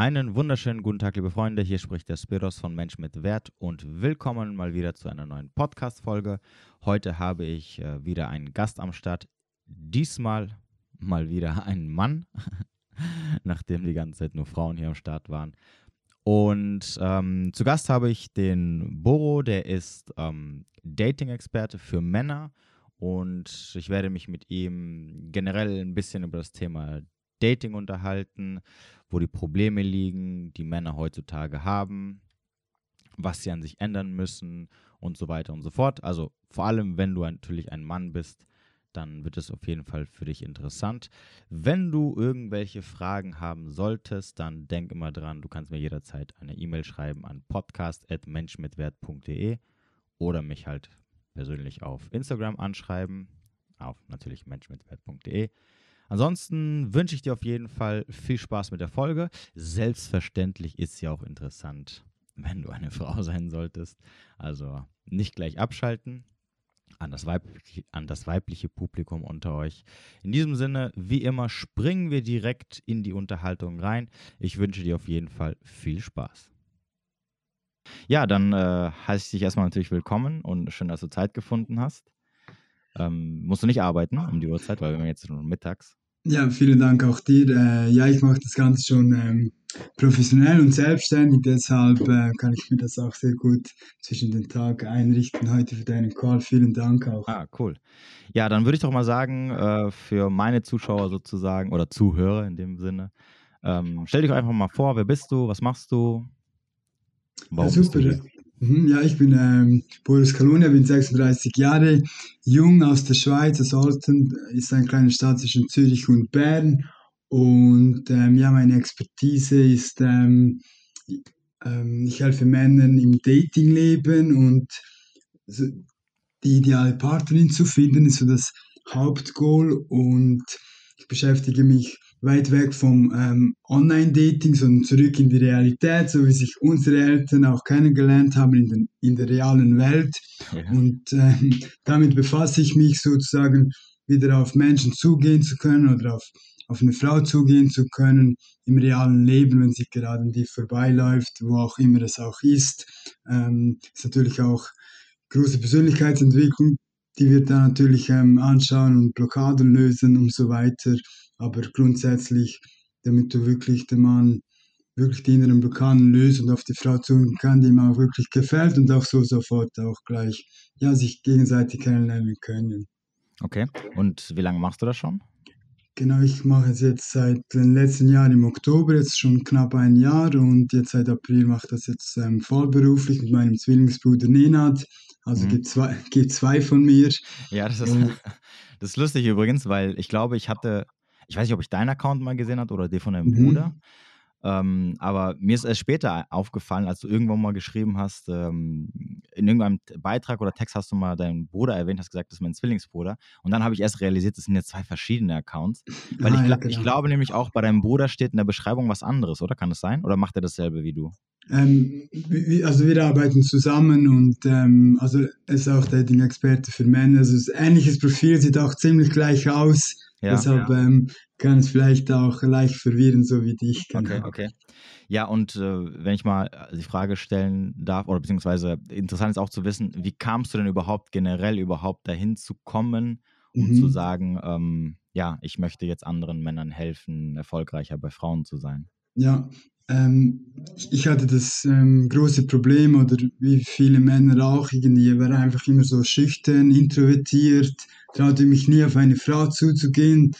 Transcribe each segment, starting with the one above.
Einen wunderschönen guten Tag, liebe Freunde. Hier spricht der Spiros von Mensch mit Wert und willkommen mal wieder zu einer neuen Podcast-Folge. Heute habe ich äh, wieder einen Gast am Start. Diesmal mal wieder einen Mann, nachdem die ganze Zeit nur Frauen hier am Start waren. Und ähm, zu Gast habe ich den Boro, der ist ähm, Dating-Experte für Männer. Und ich werde mich mit ihm generell ein bisschen über das Thema Dating unterhalten, wo die Probleme liegen, die Männer heutzutage haben, was sie an sich ändern müssen und so weiter und so fort. Also vor allem, wenn du natürlich ein Mann bist, dann wird es auf jeden Fall für dich interessant. Wenn du irgendwelche Fragen haben solltest, dann denk immer dran, du kannst mir jederzeit eine E-Mail schreiben an podcast.menschmitwert.de oder mich halt persönlich auf Instagram anschreiben, auf natürlich menschmitwert.de. Ansonsten wünsche ich dir auf jeden Fall viel Spaß mit der Folge. Selbstverständlich ist sie auch interessant, wenn du eine Frau sein solltest. Also nicht gleich abschalten an das, weibliche, an das weibliche Publikum unter euch. In diesem Sinne, wie immer, springen wir direkt in die Unterhaltung rein. Ich wünsche dir auf jeden Fall viel Spaß. Ja, dann äh, heiße ich dich erstmal natürlich willkommen und schön, dass du Zeit gefunden hast. Ähm, musst du nicht arbeiten um die Uhrzeit, weil wir jetzt schon mittags. Ja, vielen Dank auch dir. Äh, ja, ich mache das Ganze schon ähm, professionell und selbstständig, deshalb äh, kann ich mir das auch sehr gut zwischen den Tag einrichten. Heute für deinen Call. Vielen Dank auch. Ah, cool. Ja, dann würde ich doch mal sagen, äh, für meine Zuschauer sozusagen oder Zuhörer in dem Sinne, ähm, stell dich einfach mal vor, wer bist du, was machst du? Warum ja, super. Mhm, ja, ich bin ähm, Boris Kalonia, bin 36 Jahre, jung aus der Schweiz, aus Olten, ist eine kleine Stadt zwischen Zürich und Bern. Und ähm, ja, meine Expertise ist, ähm, ähm, ich helfe Männern im Datingleben und die ideale Partnerin zu finden, ist so das Hauptgoal. Und ich beschäftige mich weit weg vom ähm, Online-Dating, sondern zurück in die Realität, so wie sich unsere Eltern auch kennengelernt haben in, den, in der realen Welt. Ja. Und ähm, damit befasse ich mich sozusagen wieder auf Menschen zugehen zu können oder auf, auf eine Frau zugehen zu können im realen Leben, wenn sie gerade an dir vorbeiläuft, wo auch immer es auch ist. Ähm, ist natürlich auch große Persönlichkeitsentwicklung, die wir dann natürlich ähm, anschauen und Blockaden lösen und so weiter. Aber grundsätzlich, damit du wirklich den Mann wirklich die inneren Blockaden löst und auf die Frau zugehen kann, die ihm auch wirklich gefällt und auch so sofort auch gleich ja, sich gegenseitig kennenlernen können. Okay, und wie lange machst du das schon? Genau, ich mache es jetzt seit den letzten Jahren im Oktober, jetzt schon knapp ein Jahr und jetzt seit April mache ich das jetzt ähm, vollberuflich mit meinem Zwillingsbruder Nenad. Also mhm. gibt, zwei, gibt zwei von mir. Ja, das ist, das ist lustig übrigens, weil ich glaube, ich hatte ich weiß nicht, ob ich deinen Account mal gesehen habe oder den von deinem mhm. Bruder. Ähm, aber mir ist erst später aufgefallen, als du irgendwann mal geschrieben hast, ähm, in irgendeinem Beitrag oder Text hast du mal deinen Bruder erwähnt, hast gesagt, das ist mein Zwillingsbruder. Und dann habe ich erst realisiert, das sind jetzt zwei verschiedene Accounts. Weil ah, ich, ja, genau. ich, glaube nämlich auch, bei deinem Bruder steht in der Beschreibung was anderes, oder? Kann das sein? Oder macht er dasselbe wie du? Ähm, also wir arbeiten zusammen und ähm, also er ist auch Dating-Experte für Männer. Also ein ähnliches Profil, sieht auch ziemlich gleich aus. Ja, Deshalb ja. Ähm, kann es vielleicht auch leicht verwirren, so wie dich. Genau. Okay, okay. Ja, und äh, wenn ich mal äh, die Frage stellen darf, oder beziehungsweise interessant ist auch zu wissen, wie kamst du denn überhaupt generell überhaupt dahin zu kommen, um mhm. zu sagen, ähm, ja, ich möchte jetzt anderen Männern helfen, erfolgreicher bei Frauen zu sein? Ja, ähm, ich hatte das ähm, große Problem, oder wie viele Männer auch, irgendwie war einfach immer so schüchtern, introvertiert, traute mich nie auf eine Frau zuzugehen.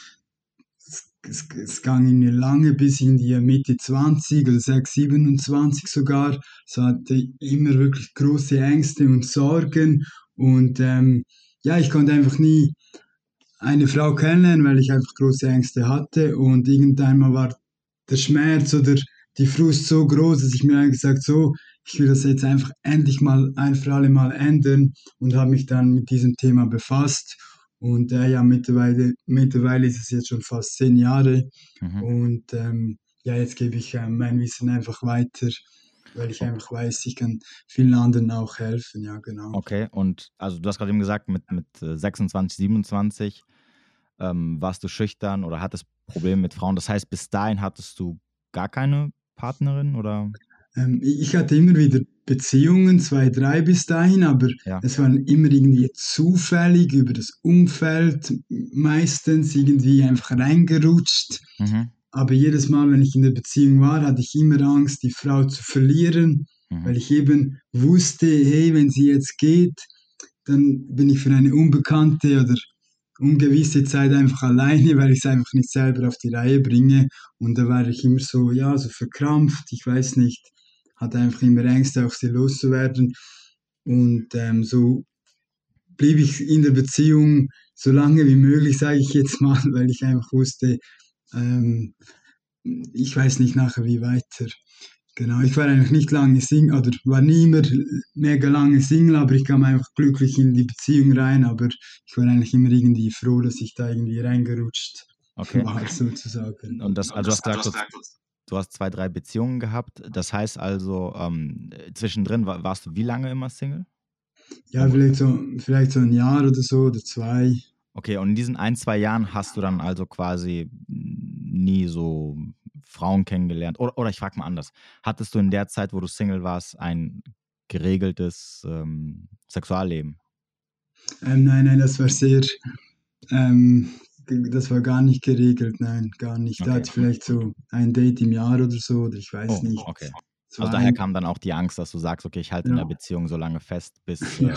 Es, es, es ging mir lange bis in die Mitte 20 oder 6, 27 sogar. So hatte immer wirklich große Ängste und Sorgen und ähm, ja, ich konnte einfach nie eine Frau kennenlernen, weil ich einfach große Ängste hatte und irgendwann war der Schmerz oder die Frust so groß, dass ich mir eigentlich gesagt so, ich will das jetzt einfach endlich mal ein für alle Mal ändern und habe mich dann mit diesem Thema befasst. Und äh, ja, mittlerweile, mittlerweile ist es jetzt schon fast zehn Jahre. Mhm. Und ähm, ja, jetzt gebe ich äh, mein Wissen einfach weiter, weil ich einfach weiß, ich kann vielen anderen auch helfen. Ja, genau. Okay, und also du hast gerade eben gesagt, mit, mit 26, äh, 27 ähm, warst du schüchtern oder hattest Probleme mit Frauen. Das heißt, bis dahin hattest du gar keine Partnerin oder? Ähm, ich hatte immer wieder Beziehungen, zwei, drei bis dahin, aber ja. es waren immer irgendwie zufällig über das Umfeld, meistens irgendwie einfach reingerutscht. Mhm. Aber jedes Mal, wenn ich in der Beziehung war, hatte ich immer Angst, die Frau zu verlieren, mhm. weil ich eben wusste, hey, wenn sie jetzt geht, dann bin ich für eine unbekannte oder ungewisse Zeit einfach alleine, weil ich es einfach nicht selber auf die Reihe bringe. Und da war ich immer so, ja, so verkrampft, ich weiß nicht, hatte einfach immer Ängste, auch sie loszuwerden. Und ähm, so blieb ich in der Beziehung so lange wie möglich, sage ich jetzt mal, weil ich einfach wusste, ähm, ich weiß nicht nachher wie weiter. Genau, ich war eigentlich nicht lange Single, oder war nie mehr mega lange Single, aber ich kam einfach glücklich in die Beziehung rein, aber ich war eigentlich immer irgendwie froh, dass ich da irgendwie reingerutscht okay. war, sozusagen. Und das, also hast du gesagt, du hast zwei, drei Beziehungen gehabt, das heißt also, ähm, zwischendrin warst du wie lange immer Single? Ja, vielleicht so, vielleicht so ein Jahr oder so, oder zwei. Okay, und in diesen ein, zwei Jahren hast du dann also quasi nie so Frauen kennengelernt? Oder, oder ich frage mal anders. Hattest du in der Zeit, wo du Single warst, ein geregeltes ähm, Sexualleben? Ähm, nein, nein, das war sehr, ähm, das war gar nicht geregelt, nein, gar nicht. Okay. Da hatte ich vielleicht so ein Date im Jahr oder so, oder ich weiß oh, nicht. Okay. Also daher kam dann auch die Angst, dass du sagst, okay, ich halte ja. in der Beziehung so lange fest, bis äh,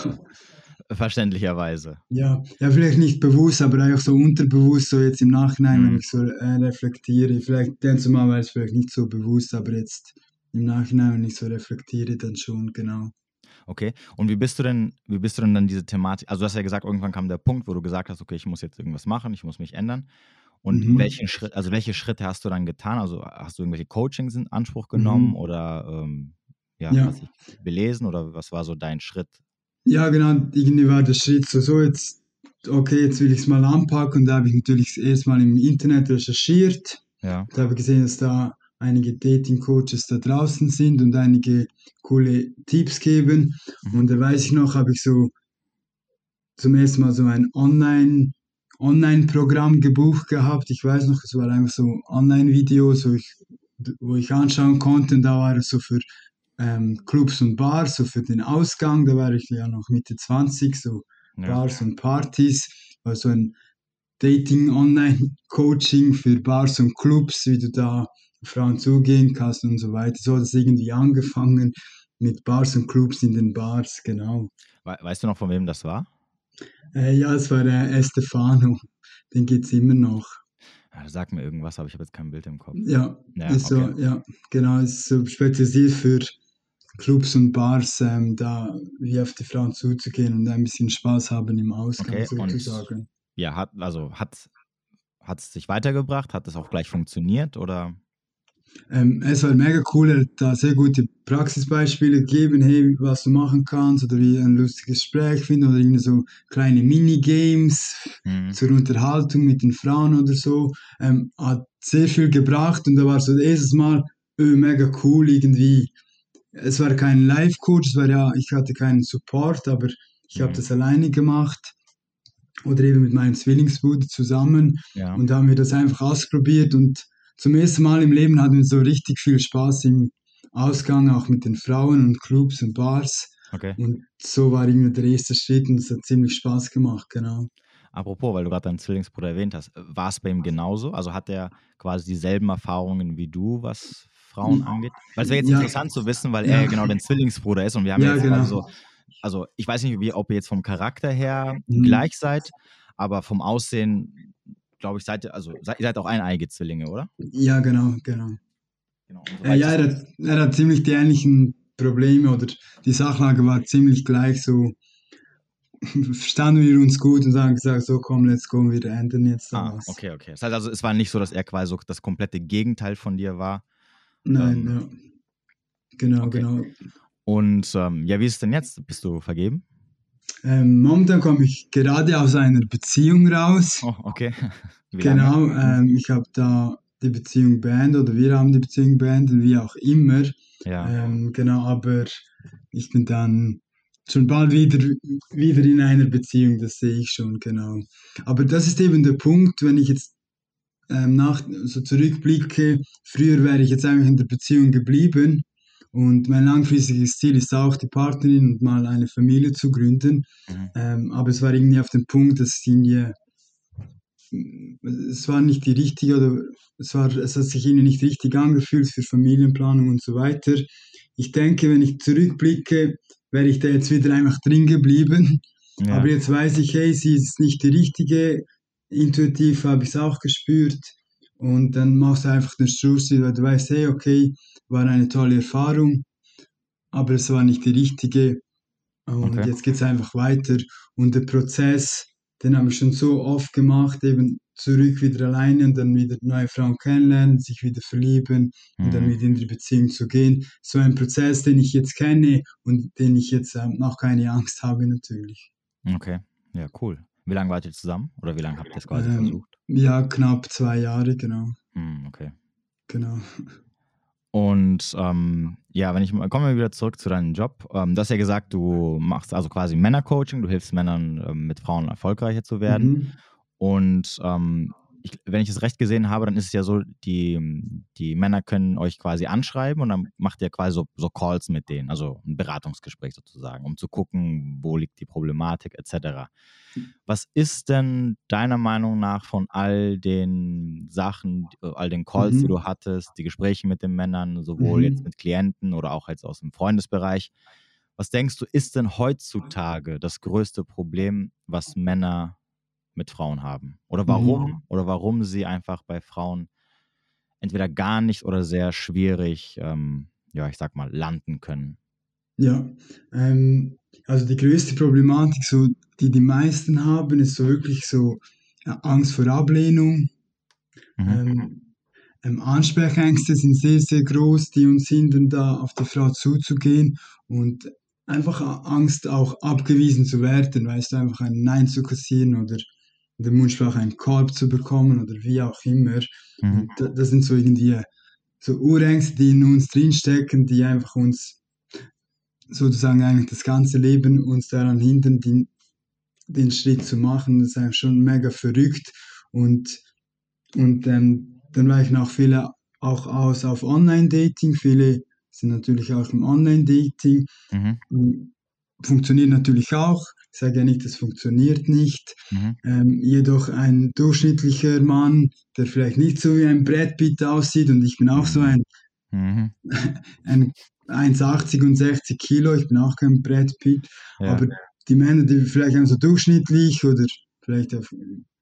verständlicherweise. Ja, ja, vielleicht nicht bewusst, aber einfach so unterbewusst, so jetzt im Nachhinein, mhm. wenn ich so äh, reflektiere. Vielleicht denkst du mal, weil es vielleicht nicht so bewusst, aber jetzt im Nachhinein, wenn ich so reflektiere, dann schon, genau. Okay. Und wie bist du denn, wie bist du denn dann diese Thematik? Also du hast ja gesagt, irgendwann kam der Punkt, wo du gesagt hast, okay, ich muss jetzt irgendwas machen, ich muss mich ändern. Und mhm. welchen Schritt, also welche Schritte hast du dann getan? Also hast du irgendwelche Coachings in Anspruch genommen mhm. oder ähm, ja, ja. Belesen oder was war so dein Schritt ja, genau, irgendwie war der Schritt so, so jetzt, okay, jetzt will ich es mal anpacken und da habe ich natürlich erstmal im Internet recherchiert. Ja. Da habe ich gesehen, dass da einige Dating-Coaches da draußen sind und einige coole Tipps geben. Mhm. Und da weiß ich noch, habe ich so zum ersten Mal so ein Online- Online-Programm gebucht gehabt. Ich weiß noch, es war einfach so Online-Videos, wo ich, wo ich anschauen konnte. Und da war es so für ähm, Clubs und Bars, so für den Ausgang, da war ich ja noch Mitte 20, so ja. Bars und Partys, war so ein Dating-Online-Coaching für Bars und Clubs, wie du da Frauen zugehen kannst und so weiter. So hat es irgendwie angefangen mit Bars und Clubs in den Bars, genau. Weißt du noch, von wem das war? Äh, ja, es war der Estefano. Den gibt es immer noch. Ja, sag mir irgendwas, aber ich habe jetzt kein Bild im Kopf. Ja, ja, ist okay. so, ja genau, ist so spezialisiert für Clubs und Bars ähm, da wie auf die Frauen zuzugehen und ein bisschen Spaß haben im Ausgang okay, sozusagen. ja, hat, also hat es sich weitergebracht? Hat es auch gleich funktioniert oder? Ähm, es war mega cool, er hat da sehr gute Praxisbeispiele gegeben, hey, was du machen kannst oder wie ein lustiges Gespräch finden oder irgendwie so kleine Minigames mhm. zur Unterhaltung mit den Frauen oder so. Ähm, hat sehr viel gebracht und da war so das erste Mal öh, mega cool irgendwie es war kein Live-Coach, es war ja, ich hatte keinen Support, aber ich habe das alleine gemacht oder eben mit meinem Zwillingsbruder zusammen ja. und haben wir das einfach ausprobiert und zum ersten Mal im Leben hatten wir so richtig viel Spaß im Ausgang, auch mit den Frauen und Clubs und Bars. Okay. Und so war irgendwie der erste Schritt und es hat ziemlich Spaß gemacht, genau. Apropos, weil du gerade deinen Zwillingsbruder erwähnt hast, war es bei ihm genauso? Also hat er quasi dieselben Erfahrungen wie du, was Frauen hm. angeht? Weil es wäre jetzt ja. interessant zu wissen, weil ja. er genau dein Zwillingsbruder ist und wir haben ja, jetzt genau. also, also ich weiß nicht, wie, ob ihr jetzt vom Charakter her mhm. gleich seid, aber vom Aussehen, glaube ich, seid ihr, also seid, ihr seid auch eineige Zwillinge, oder? Ja, genau, genau. genau so ja, er hat, er hat ziemlich die ähnlichen Probleme oder die Sachlage war ziemlich gleich so verstanden wir uns gut und haben gesagt, so komm, let's go, wir ändern jetzt ah, Okay, okay. Das heißt also, es war nicht so, dass er quasi so das komplette Gegenteil von dir war, Nein, ähm, ja. Genau, okay. genau. Und ähm, ja, wie ist es denn jetzt? Bist du vergeben? Ähm, momentan komme ich gerade aus einer Beziehung raus. Oh, okay. Wie genau, ähm, ich habe da die Beziehung beendet oder wir haben die Beziehung beendet, wie auch immer. Ja. Ähm, genau, aber ich bin dann schon bald wieder, wieder in einer Beziehung, das sehe ich schon, genau. Aber das ist eben der Punkt, wenn ich jetzt ähm, nach, so zurückblicke, früher wäre ich jetzt eigentlich in der Beziehung geblieben und mein langfristiges Ziel ist auch, die Partnerin und mal eine Familie zu gründen. Mhm. Ähm, aber es war irgendwie auf dem Punkt, dass irgendwie, es war nicht die richtige oder es, war, es hat sich irgendwie nicht richtig angefühlt für Familienplanung und so weiter. Ich denke, wenn ich zurückblicke, wäre ich da jetzt wieder einfach drin geblieben. Ja. Aber jetzt weiß ich, hey, sie ist nicht die richtige. Intuitiv habe ich es auch gespürt. Und dann machst du einfach den Schluss, weil du weißt, hey, okay, war eine tolle Erfahrung, aber es war nicht die richtige. Und okay. jetzt geht es einfach weiter. Und der Prozess, den habe ich schon so oft gemacht, eben zurück wieder alleine und dann wieder neue Frauen kennenlernen, sich wieder verlieben mhm. und dann mhm. wieder in die Beziehung zu gehen. So ein Prozess, den ich jetzt kenne und den ich jetzt ähm, noch keine Angst habe natürlich. Okay, ja, cool. Wie lange wart ihr zusammen oder wie lange habt ihr es quasi ähm, versucht? Ja, knapp zwei Jahre, genau. Mhm, okay. Genau. Und ähm, ja, wenn ich kommen wir wieder zurück zu deinem Job. Ähm, du hast ja gesagt, du machst also quasi Männercoaching, du hilfst Männern ähm, mit Frauen erfolgreicher zu werden. Mhm. Und ähm, ich, wenn ich es recht gesehen habe, dann ist es ja so, die, die Männer können euch quasi anschreiben und dann macht ihr quasi so, so Calls mit denen, also ein Beratungsgespräch sozusagen, um zu gucken, wo liegt die Problematik etc. Was ist denn deiner Meinung nach von all den Sachen, all den Calls, mhm. die du hattest, die Gespräche mit den Männern, sowohl mhm. jetzt mit Klienten oder auch jetzt aus dem Freundesbereich, was denkst du, ist denn heutzutage das größte Problem, was Männer mit Frauen haben? Oder warum? Mhm. Oder warum sie einfach bei Frauen entweder gar nicht oder sehr schwierig, ähm, ja, ich sag mal, landen können? Ja, ähm, also die größte Problematik, so, die die meisten haben, ist so wirklich so ja, Angst vor Ablehnung. Mhm. Ähm, ähm, Ansprechängste sind sehr, sehr groß, die uns hindern, da auf die Frau zuzugehen und einfach Angst auch abgewiesen zu werden, weißt du, einfach ein Nein zu kassieren oder den Mundschlag einen Korb zu bekommen oder wie auch immer. Mhm. Das sind so irgendwie so Urängste, die in uns drinstecken, die einfach uns sozusagen eigentlich das ganze Leben uns daran hindern, den, den Schritt zu machen. Das ist eigentlich schon mega verrückt. Und, und ähm, dann weichen auch viele auch aus auf Online-Dating. Viele sind natürlich auch im Online-Dating. Mhm. Funktioniert natürlich auch. Ich sage ja nicht, das funktioniert nicht. Mhm. Ähm, jedoch ein durchschnittlicher Mann, der vielleicht nicht so wie ein Brett Pitt aussieht, und ich bin auch so ein, mhm. ein 1,80 und 60 Kilo, ich bin auch kein Brett Pitt, ja. aber die Männer, die vielleicht so durchschnittlich oder vielleicht auf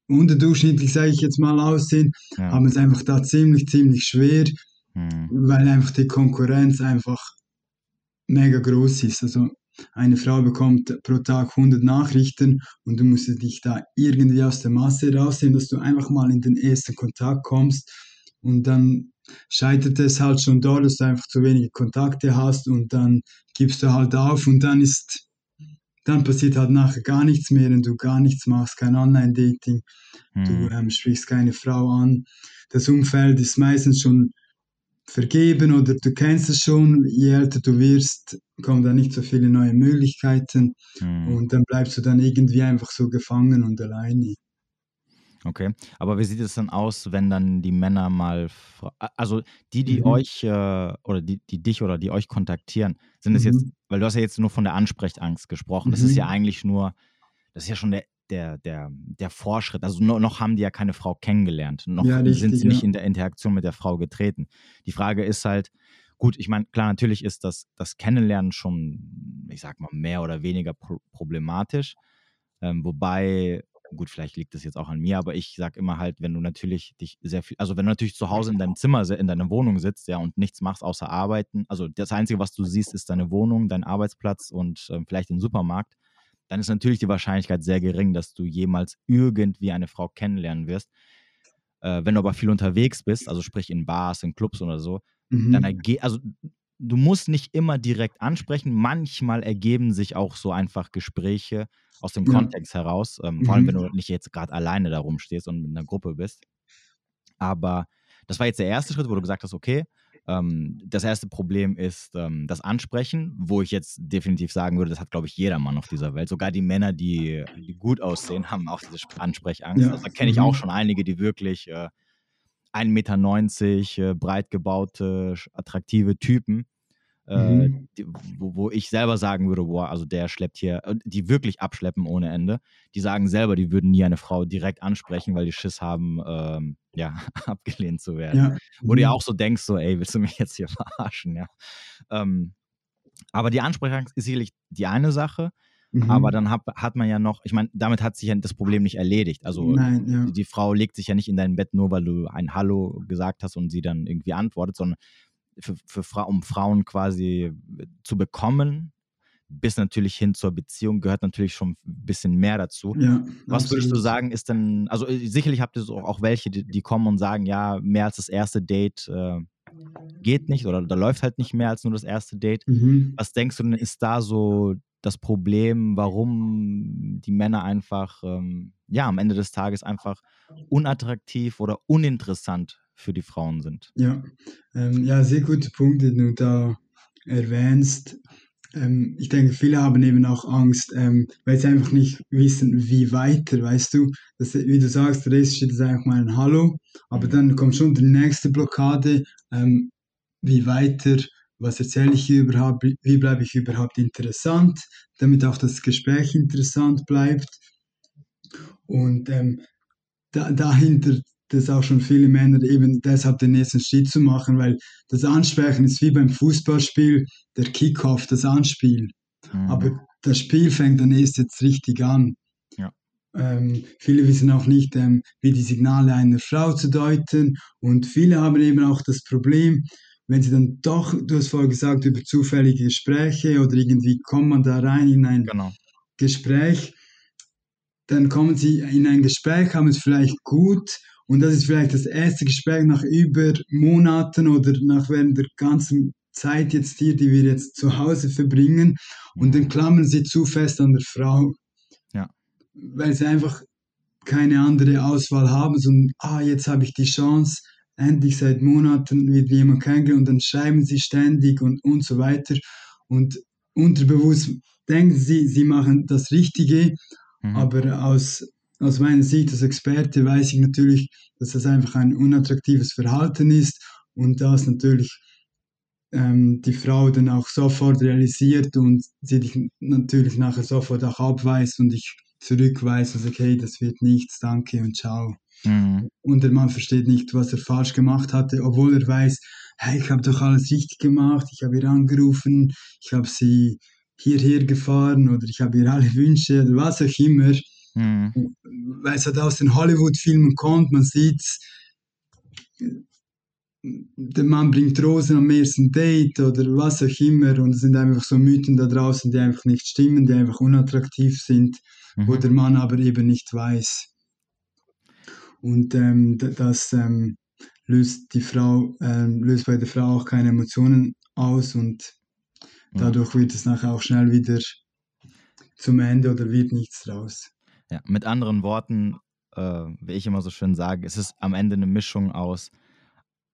unterdurchschnittlich, sage ich jetzt mal, aussehen, ja. haben es einfach da ziemlich, ziemlich schwer, mhm. weil einfach die Konkurrenz einfach mega groß ist. Also eine Frau bekommt pro Tag 100 Nachrichten und du musst dich da irgendwie aus der Masse rausnehmen, dass du einfach mal in den ersten Kontakt kommst und dann scheitert es halt schon dort, dass du einfach zu wenige Kontakte hast und dann gibst du halt auf und dann ist, dann passiert halt nachher gar nichts mehr und du gar nichts machst, kein Online-Dating, mhm. du ähm, sprichst keine Frau an. Das Umfeld ist meistens schon vergeben oder du kennst es schon, je älter du wirst, kommen da nicht so viele neue Möglichkeiten mhm. und dann bleibst du dann irgendwie einfach so gefangen und alleine. Okay, aber wie sieht es dann aus, wenn dann die Männer mal, also die, die mhm. euch äh, oder die, die dich oder die euch kontaktieren, sind es mhm. jetzt, weil du hast ja jetzt nur von der Ansprechangst gesprochen, das ist ja mhm. eigentlich nur, das ist ja schon der der, der, der Vorschritt. Also noch, noch haben die ja keine Frau kennengelernt. Noch ja, richtig, sind sie ja. nicht in der Interaktion mit der Frau getreten. Die Frage ist halt, gut, ich meine, klar, natürlich ist das, das Kennenlernen schon, ich sag mal, mehr oder weniger pro problematisch. Ähm, wobei, gut, vielleicht liegt das jetzt auch an mir, aber ich sag immer halt, wenn du natürlich dich sehr viel, also wenn du natürlich zu Hause in deinem Zimmer, in deiner Wohnung sitzt, ja, und nichts machst außer arbeiten, also das Einzige, was du siehst, ist deine Wohnung, dein Arbeitsplatz und äh, vielleicht den Supermarkt, dann ist natürlich die Wahrscheinlichkeit sehr gering, dass du jemals irgendwie eine Frau kennenlernen wirst. Äh, wenn du aber viel unterwegs bist, also sprich in Bars, in Clubs oder so, mhm. dann ergeht, also du musst nicht immer direkt ansprechen. Manchmal ergeben sich auch so einfach Gespräche aus dem ja. Kontext heraus, ähm, mhm. vor allem wenn du nicht jetzt gerade alleine da rumstehst und mit einer Gruppe bist. Aber das war jetzt der erste Schritt, wo du gesagt hast, okay, ähm, das erste Problem ist ähm, das Ansprechen, wo ich jetzt definitiv sagen würde, das hat, glaube ich, jeder Mann auf dieser Welt. Sogar die Männer, die, die gut aussehen, haben auch diese Ansprechangst. Ja. Also, da kenne ich auch mhm. schon einige, die wirklich, äh, 1,90 Meter, äh, breit gebaute, attraktive Typen, mhm. die, wo, wo, ich selber sagen würde, boah, also der schleppt hier, die wirklich abschleppen ohne Ende. Die sagen selber, die würden nie eine Frau direkt ansprechen, weil die Schiss haben, ähm, ja, abgelehnt zu werden. Ja. Wo du ja mhm. auch so denkst, so, ey, willst du mich jetzt hier verarschen, ja. Ähm, aber die Ansprache ist sicherlich die eine Sache. Mhm. Aber dann hat, hat man ja noch, ich meine, damit hat sich ja das Problem nicht erledigt. Also Nein, ja. die, die, Frau legt sich ja nicht in dein Bett nur, weil du ein Hallo gesagt hast und sie dann irgendwie antwortet, sondern für, für Fra um Frauen quasi zu bekommen, bis natürlich hin zur Beziehung gehört natürlich schon ein bisschen mehr dazu. Ja, Was würdest du sagen, ist denn, also äh, sicherlich habt ihr so auch welche, die, die, kommen und sagen, ja, mehr als das erste Date äh, geht nicht oder da läuft halt nicht mehr als nur das erste Date. Mhm. Was denkst du denn, ist da so das Problem, warum die Männer einfach, ähm, ja, am Ende des Tages einfach unattraktiv oder uninteressant für die Frauen sind. Ja, ähm, ja sehr gute Punkte, die du da erwähnst. Ähm, ich denke, viele haben eben auch Angst, ähm, weil sie einfach nicht wissen, wie weiter, weißt du. Das, wie du sagst, der Rest steht einfach mal ein Hallo, aber mhm. dann kommt schon die nächste Blockade, ähm, wie weiter was erzähle ich überhaupt, wie bleibe ich überhaupt interessant, damit auch das Gespräch interessant bleibt. Und ähm, da, dahinter, dass auch schon viele Männer eben deshalb den nächsten Schritt zu machen, weil das Ansprechen ist wie beim Fußballspiel, der Kickoff, das Anspiel. Mhm. Aber das Spiel fängt dann erst jetzt richtig an. Ja. Ähm, viele wissen auch nicht, ähm, wie die Signale einer Frau zu deuten und viele haben eben auch das Problem, wenn sie dann doch, du hast vorher gesagt, über zufällige Gespräche oder irgendwie kommt man da rein in ein genau. Gespräch, dann kommen sie in ein Gespräch, haben es vielleicht gut und das ist vielleicht das erste Gespräch nach über Monaten oder nach während der ganzen Zeit jetzt hier, die wir jetzt zu Hause verbringen und dann klammern sie zu fest an der Frau. Ja. Weil sie einfach keine andere Auswahl haben, sondern, ah, jetzt habe ich die Chance, endlich seit Monaten wieder jemand kennengelernt und dann schreiben sie ständig und, und so weiter. Und unterbewusst denken sie, sie machen das Richtige, mhm. aber aus, aus meiner Sicht als Experte weiß ich natürlich, dass das einfach ein unattraktives Verhalten ist und das natürlich ähm, die Frau dann auch sofort realisiert und sie dich natürlich nachher sofort auch abweist und ich zurückweise sage, hey, das wird nichts, danke und ciao. Mhm. Und der Mann versteht nicht, was er falsch gemacht hatte, obwohl er weiß, hey, ich habe doch alles richtig gemacht, ich habe ihr angerufen, ich habe sie hierher gefahren oder ich habe ihr alle Wünsche oder was auch immer. Mhm. Weil es halt aus den Hollywood-Filmen kommt, man sieht der Mann bringt Rosen am ersten Date oder was auch immer und es sind einfach so Mythen da draußen, die einfach nicht stimmen, die einfach unattraktiv sind, mhm. wo der Mann aber eben nicht weiß. Und ähm, das ähm, löst die Frau, ähm, löst bei der Frau auch keine Emotionen aus und dadurch wird es nachher auch schnell wieder zum Ende oder wird nichts draus. Ja, mit anderen Worten, äh, wie ich immer so schön sage, es ist am Ende eine Mischung aus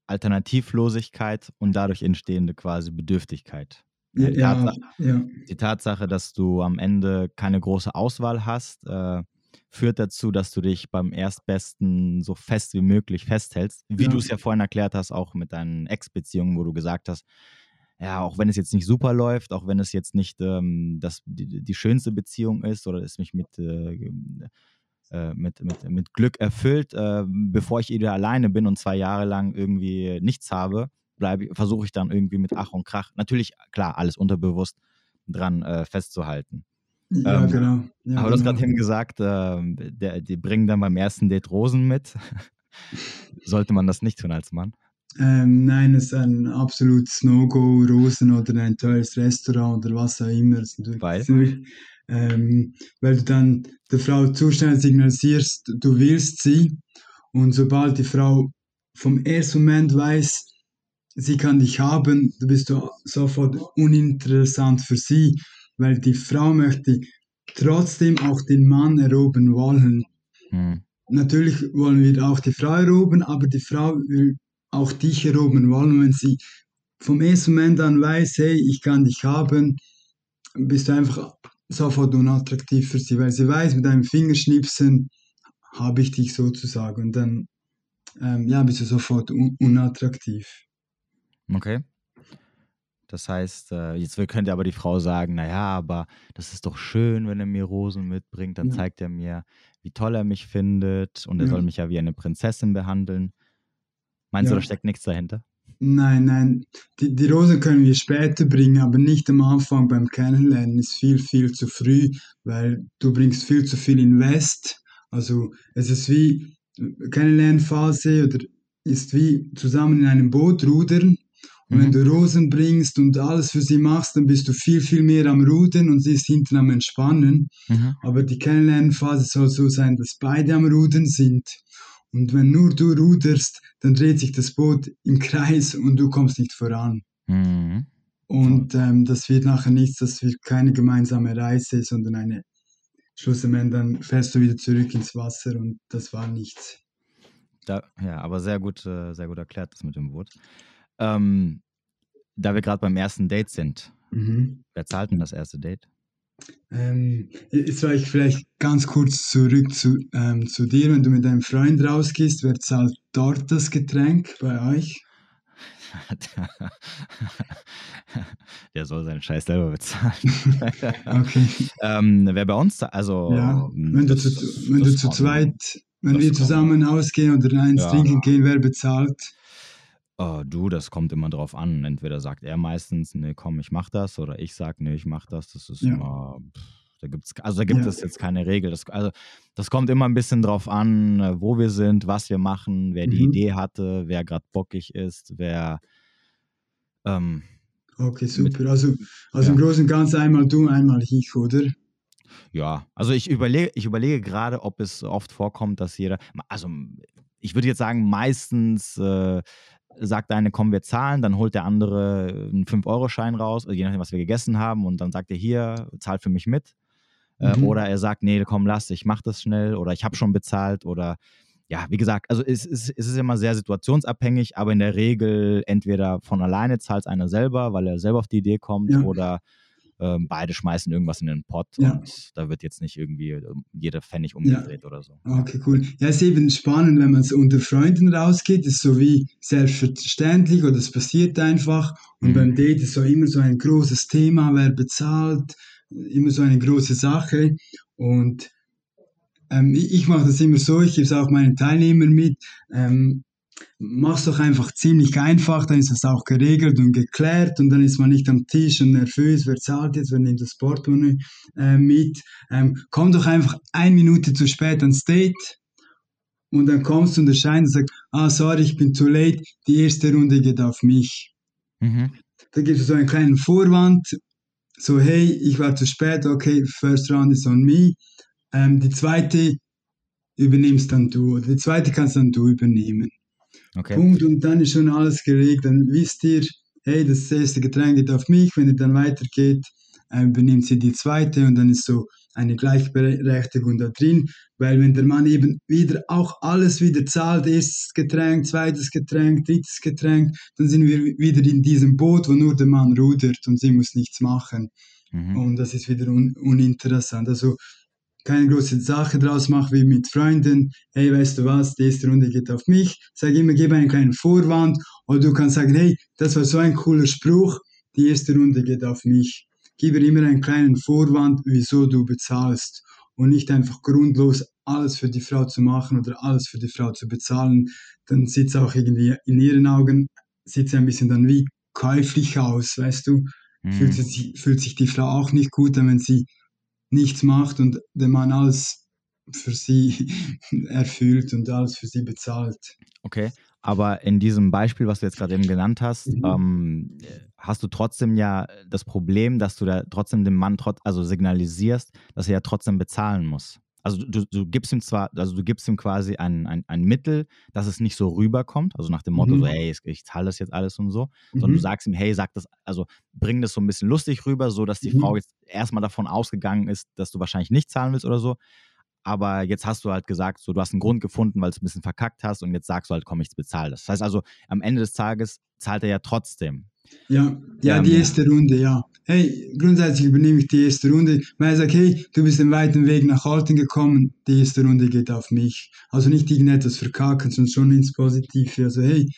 Alternativlosigkeit und dadurch entstehende quasi Bedürftigkeit. Ja, die, Tatsache, ja. die, Tatsache, dass du am Ende keine große Auswahl hast, äh, führt dazu, dass du dich beim Erstbesten so fest wie möglich festhältst. Wie ja. du es ja vorhin erklärt hast, auch mit deinen Ex-Beziehungen, wo du gesagt hast, ja, auch wenn es jetzt nicht super läuft, auch wenn es jetzt nicht ähm, das, die, die, schönste Beziehung ist oder es mich mit, äh, äh, mit, mit, mit Glück erfüllt, äh, bevor ich wieder alleine bin und zwei Jahre lang irgendwie nichts habe, versuche ich dann irgendwie mit Ach und Krach, natürlich, klar, alles unterbewusst dran äh, festzuhalten. Ja, ähm, genau. Ja, aber du hast gerade eben gesagt, äh, der, die bringen dann beim ersten Date Rosen mit. Sollte man das nicht tun als Mann? Ähm, nein, es ist ein absolutes No-Go, Rosen oder ein teures Restaurant oder was auch immer. Weil? Ähm, weil du dann der Frau zu schnell signalisierst, du willst sie und sobald die Frau vom ersten Moment weiß, sie kann dich haben, du bist du sofort uninteressant für sie weil die Frau möchte trotzdem auch den Mann erobern wollen. Mhm. Natürlich wollen wir auch die Frau erobern, aber die Frau will auch dich erobern wollen. wenn sie vom ersten Moment an weiß, hey, ich kann dich haben, bist du einfach sofort unattraktiv für sie, weil sie weiß, mit einem Fingerschnipsen habe ich dich sozusagen. Und dann ähm, ja, bist du sofort un unattraktiv. Okay. Das heißt, äh, jetzt könnte aber die Frau sagen, naja, aber das ist doch schön, wenn er mir Rosen mitbringt, dann ja. zeigt er mir, wie toll er mich findet und er ja. soll mich ja wie eine Prinzessin behandeln. Meinst ja. du, da steckt nichts dahinter? Nein, nein, die, die Rosen können wir später bringen, aber nicht am Anfang beim Kennenlernen ist viel, viel zu früh, weil du bringst viel zu viel Invest. Also es ist wie Kennenlernphase oder ist wie zusammen in einem Boot rudern. Und mhm. wenn du Rosen bringst und alles für sie machst, dann bist du viel, viel mehr am Rudern und sie ist hinten am Entspannen. Mhm. Aber die Kennenlernphase soll so sein, dass beide am Rudern sind. Und wenn nur du ruderst, dann dreht sich das Boot im Kreis und du kommst nicht voran. Mhm. Und ähm, das wird nachher nichts, das wird keine gemeinsame Reise, sondern eine schlussendlich dann fährst du wieder zurück ins Wasser und das war nichts. Da, ja, aber sehr gut, äh, sehr gut erklärt das mit dem Boot. Ähm, da wir gerade beim ersten Date sind, mhm. wer zahlt denn das erste Date? Ähm, jetzt war ich vielleicht ganz kurz zurück zu, ähm, zu dir, wenn du mit deinem Freund rausgehst, wer zahlt dort das Getränk bei euch? Der soll seinen Scheiß selber bezahlen. okay. ähm, wer bei uns, also. Ja, wenn du zu, wenn du zu zweit, wenn wir zusammen ausgehen oder eins ja. trinken gehen, wer bezahlt? Oh, du, das kommt immer drauf an. Entweder sagt er meistens, nee, komm, ich mach das, oder ich sag, nee, ich mach das. Das ist ja. immer. Pff da gibt's, also da gibt ja. es jetzt keine Regel. Das, also das kommt immer ein bisschen drauf an, äh, wo wir sind, was wir machen, wer die mhm. Idee hatte, wer gerade bockig ist, wer. Ähm, okay, super. Mit, also, also ja. im Großen und Ganzen einmal du, einmal ich, oder? Ja, also ich überlege, ich überlege gerade, ob es oft vorkommt, dass jeder, also ich würde jetzt sagen, meistens äh, sagt der eine, komm, wir zahlen, dann holt der andere einen 5-Euro-Schein raus, je nachdem, was wir gegessen haben, und dann sagt er hier, zahlt für mich mit. Äh, mhm. Oder er sagt, nee, komm, lass, ich mach das schnell oder ich habe schon bezahlt oder ja, wie gesagt, also es, es, es, ist immer sehr situationsabhängig, aber in der Regel entweder von alleine zahlt einer selber, weil er selber auf die Idee kommt ja. oder ähm, beide schmeißen irgendwas in den Pott ja. und da wird jetzt nicht irgendwie ähm, jeder Pfennig umgedreht ja. oder so. Okay, cool. Ja, es ist eben spannend, wenn man so unter Freunden rausgeht, ist so wie selbstverständlich oder es passiert einfach und mhm. beim Date ist so immer so ein großes Thema, wer bezahlt, immer so eine große Sache. Und ähm, ich, ich mache das immer so, ich gebe es auch meinen Teilnehmern mit. Ähm, mach's doch einfach ziemlich einfach, dann ist das auch geregelt und geklärt und dann ist man nicht am Tisch und nervös, wer zahlt jetzt, wer nimmt das Portemonnaie äh, mit. Ähm, komm doch einfach eine Minute zu spät ans Date und dann kommst du und erscheint und sagst, ah, sorry, ich bin zu late, die erste Runde geht auf mich. Mhm. Da gibt es so einen kleinen Vorwand so, hey, ich war zu spät, okay, first round is on me. Ähm, die zweite übernimmst dann du, oder die zweite kannst dann du übernehmen. Okay. Punkt, und dann ist schon alles gelegt, dann wisst ihr, hey, das erste Getränk geht auf mich, wenn ihr dann weitergeht, äh, übernimmt sie die zweite und dann ist so eine Gleichberechtigung da drin, weil wenn der Mann eben wieder auch alles wieder zahlt, erstes Getränk, zweites Getränk, drittes Getränk, dann sind wir wieder in diesem Boot, wo nur der Mann rudert und sie muss nichts machen. Mhm. Und das ist wieder un uninteressant. Also keine große Sache draus machen wie mit Freunden. Hey, weißt du was, die erste Runde geht auf mich. Sag immer, gib einen kleinen Vorwand. Oder du kannst sagen, hey, das war so ein cooler Spruch. Die erste Runde geht auf mich gib ihr immer einen kleinen Vorwand, wieso du bezahlst und nicht einfach grundlos alles für die Frau zu machen oder alles für die Frau zu bezahlen, dann sieht es auch irgendwie in ihren Augen, sieht sie ein bisschen dann wie käuflich aus, weißt du? Mhm. Fühlt, sich, fühlt sich die Frau auch nicht gut an, wenn sie nichts macht und der Mann alles für sie erfüllt und alles für sie bezahlt. Okay, aber in diesem Beispiel, was du jetzt gerade eben genannt hast, mhm. ähm, hast du trotzdem ja das Problem, dass du da trotzdem dem Mann trot also signalisierst, dass er ja trotzdem bezahlen muss. Also du, du gibst ihm zwar, also du gibst ihm quasi ein, ein, ein Mittel, dass es nicht so rüberkommt, also nach dem Motto, mhm. so, hey, ich, ich zahle das jetzt alles und so, mhm. sondern du mhm. sagst ihm, hey, sag das, also bring das so ein bisschen lustig rüber, so dass die mhm. Frau jetzt erstmal davon ausgegangen ist, dass du wahrscheinlich nicht zahlen willst oder so aber jetzt hast du halt gesagt, so du hast einen Grund gefunden, weil du es ein bisschen verkackt hast und jetzt sagst du halt, komm, ich bezahle das. Das heißt also, am Ende des Tages zahlt er ja trotzdem. Ja, ja, ähm, die erste Runde, ja. hey, grundsätzlich übernehme ich die erste Runde, weil ich sage, hey, du bist den weiten Weg nach Halten gekommen, die erste Runde geht auf mich. Also nicht irgendetwas verkacken, sondern schon ins Positive. Also hey,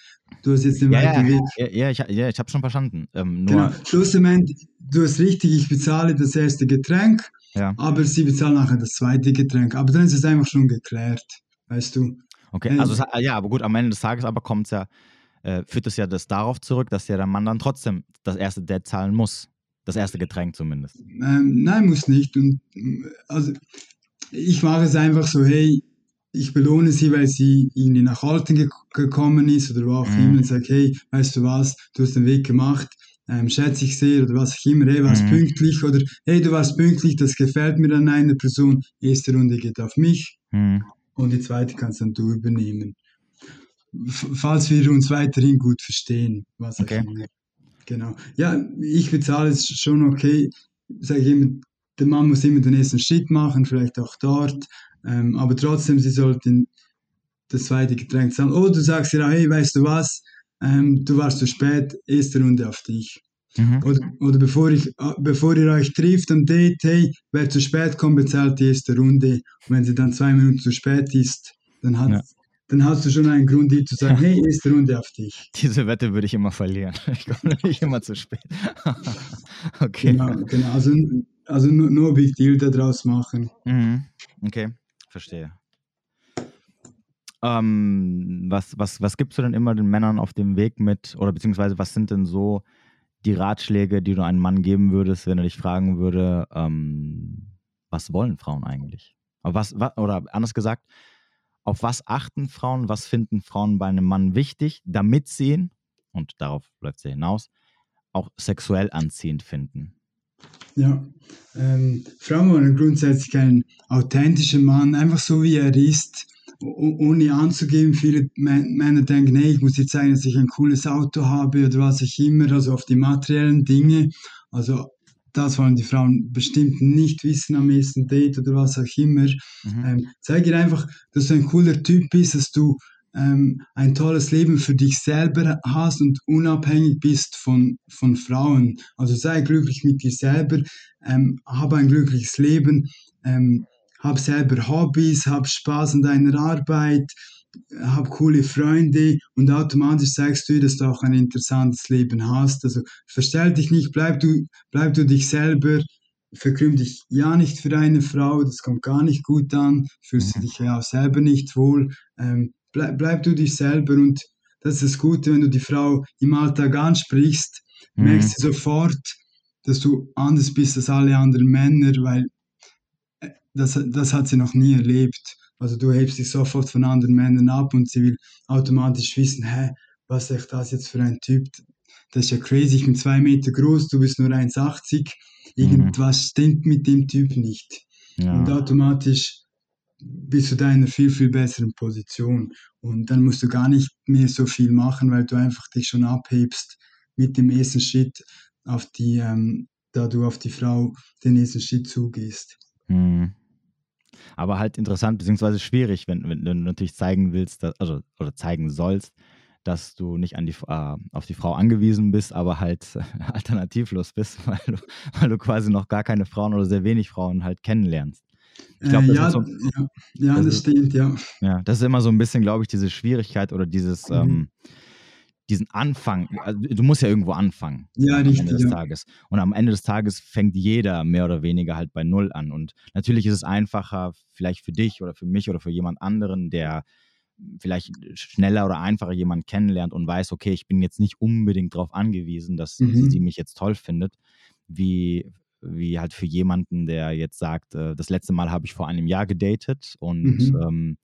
du hast jetzt den ja, weiten ja, Weg. Ja, ja ich, ja, ich habe schon verstanden. Ähm, genau, schlussendlich, du hast richtig, ich bezahle das erste Getränk, ja. aber sie bezahlen nachher das zweite Getränk. Aber dann ist es einfach schon geklärt, weißt du. Okay, also ja, aber gut, am Ende des Tages aber kommt es ja, äh, führt es ja das darauf zurück, dass ja der Mann dann trotzdem das erste Date zahlen muss. Das erste Getränk zumindest. Ähm, nein, muss nicht. Und, also, ich mache es einfach so, hey, ich belohne sie, weil sie irgendwie nach Alten ge gekommen ist oder wo auch mhm. immer und sage, hey, weißt du was, du hast den Weg gemacht, ähm, schätze ich sehr oder was auch immer, hey, warst mhm. pünktlich oder hey, du warst pünktlich, das gefällt mir an einer Person, erste Runde geht auf mich mhm. und die zweite kannst dann du übernehmen. Falls wir uns weiterhin gut verstehen, was auch okay. immer. Genau. Ja, ich bezahle es schon okay. Sage ich immer, der Mann muss immer den ersten Schritt machen, vielleicht auch dort. Ähm, aber trotzdem, sie sollten das zweite Getränk zahlen. Oh, du sagst ja, hey, weißt du was? Ähm, du warst zu spät, erste Runde auf dich. Mhm. Oder, oder bevor, ich, äh, bevor ihr euch trifft am Date, hey, wer zu spät kommt, bezahlt die erste Runde. Und wenn sie dann zwei Minuten zu spät ist, dann hat, ja dann hast du schon einen Grund, dir zu sagen, hey, erste Runde auf dich. Diese Wette würde ich immer verlieren. Ich komme nicht immer zu spät. okay. Genau, genau. Also, also nur, nur Big Deal daraus machen. Mhm. Okay, verstehe. Ähm, was was, was gibst du denn immer den Männern auf dem Weg mit, oder beziehungsweise was sind denn so die Ratschläge, die du einem Mann geben würdest, wenn er dich fragen würde, ähm, was wollen Frauen eigentlich? was, was, oder anders gesagt, auf was achten Frauen, was finden Frauen bei einem Mann wichtig, damit sie ihn, und darauf läuft sie hinaus, auch sexuell anziehend finden. Ja, ähm, Frauen wollen grundsätzlich einen authentischen Mann, einfach so wie er ist, ohne anzugeben. Viele Männer denken, hey, ich muss dir zeigen, dass ich ein cooles Auto habe oder was ich immer, also auf die materiellen Dinge. Also das wollen die Frauen bestimmt nicht wissen am ersten Date oder was auch immer. Mhm. Ähm, zeig ihr einfach, dass du ein cooler Typ bist, dass du ähm, ein tolles Leben für dich selber hast und unabhängig bist von, von Frauen. Also sei glücklich mit dir selber, ähm, hab ein glückliches Leben, ähm, hab selber Hobbys, hab Spaß an deiner Arbeit, hab coole Freunde und automatisch zeigst du, dass du auch ein interessantes Leben hast. Also verstell dich nicht, bleib du, bleib du dich selber, verkrüm dich ja nicht für eine Frau, das kommt gar nicht gut an, fühlst du mhm. dich ja auch selber nicht wohl. Ähm, bleib, bleib du dich selber und das ist das Gute, wenn du die Frau im Alltag ansprichst, mhm. merkst du sofort, dass du anders bist als alle anderen Männer, weil äh, das, das hat sie noch nie erlebt. Also du hebst dich sofort von anderen Männern ab und sie will automatisch wissen, hä, was ist das jetzt für ein Typ? Das ist ja crazy, ich bin zwei Meter groß, du bist nur 1,80. Irgendwas mhm. stimmt mit dem Typ nicht. Ja. Und automatisch bist du da in einer viel, viel besseren Position. Und dann musst du gar nicht mehr so viel machen, weil du einfach dich schon abhebst mit dem ersten Schritt auf die, ähm, da du auf die Frau den ersten Schritt zugehst. Mhm aber halt interessant beziehungsweise schwierig, wenn, wenn du natürlich zeigen willst, dass, also oder zeigen sollst, dass du nicht an die, äh, auf die Frau angewiesen bist, aber halt äh, alternativlos bist, weil du, weil du quasi noch gar keine Frauen oder sehr wenig Frauen halt kennenlernst. Ich glaub, äh, ja, so, ja, ja, das, das stimmt, ja. Ja, das ist immer so ein bisschen, glaube ich, diese Schwierigkeit oder dieses, mhm. ähm, diesen Anfang, also du musst ja irgendwo anfangen. Ja, am richtig. Ende des ja. Tages. Und am Ende des Tages fängt jeder mehr oder weniger halt bei Null an. Und natürlich ist es einfacher, vielleicht für dich oder für mich oder für jemand anderen, der vielleicht schneller oder einfacher jemanden kennenlernt und weiß, okay, ich bin jetzt nicht unbedingt darauf angewiesen, dass mhm. sie mich jetzt toll findet, wie, wie halt für jemanden, der jetzt sagt, äh, das letzte Mal habe ich vor einem Jahr gedatet und mhm. ähm,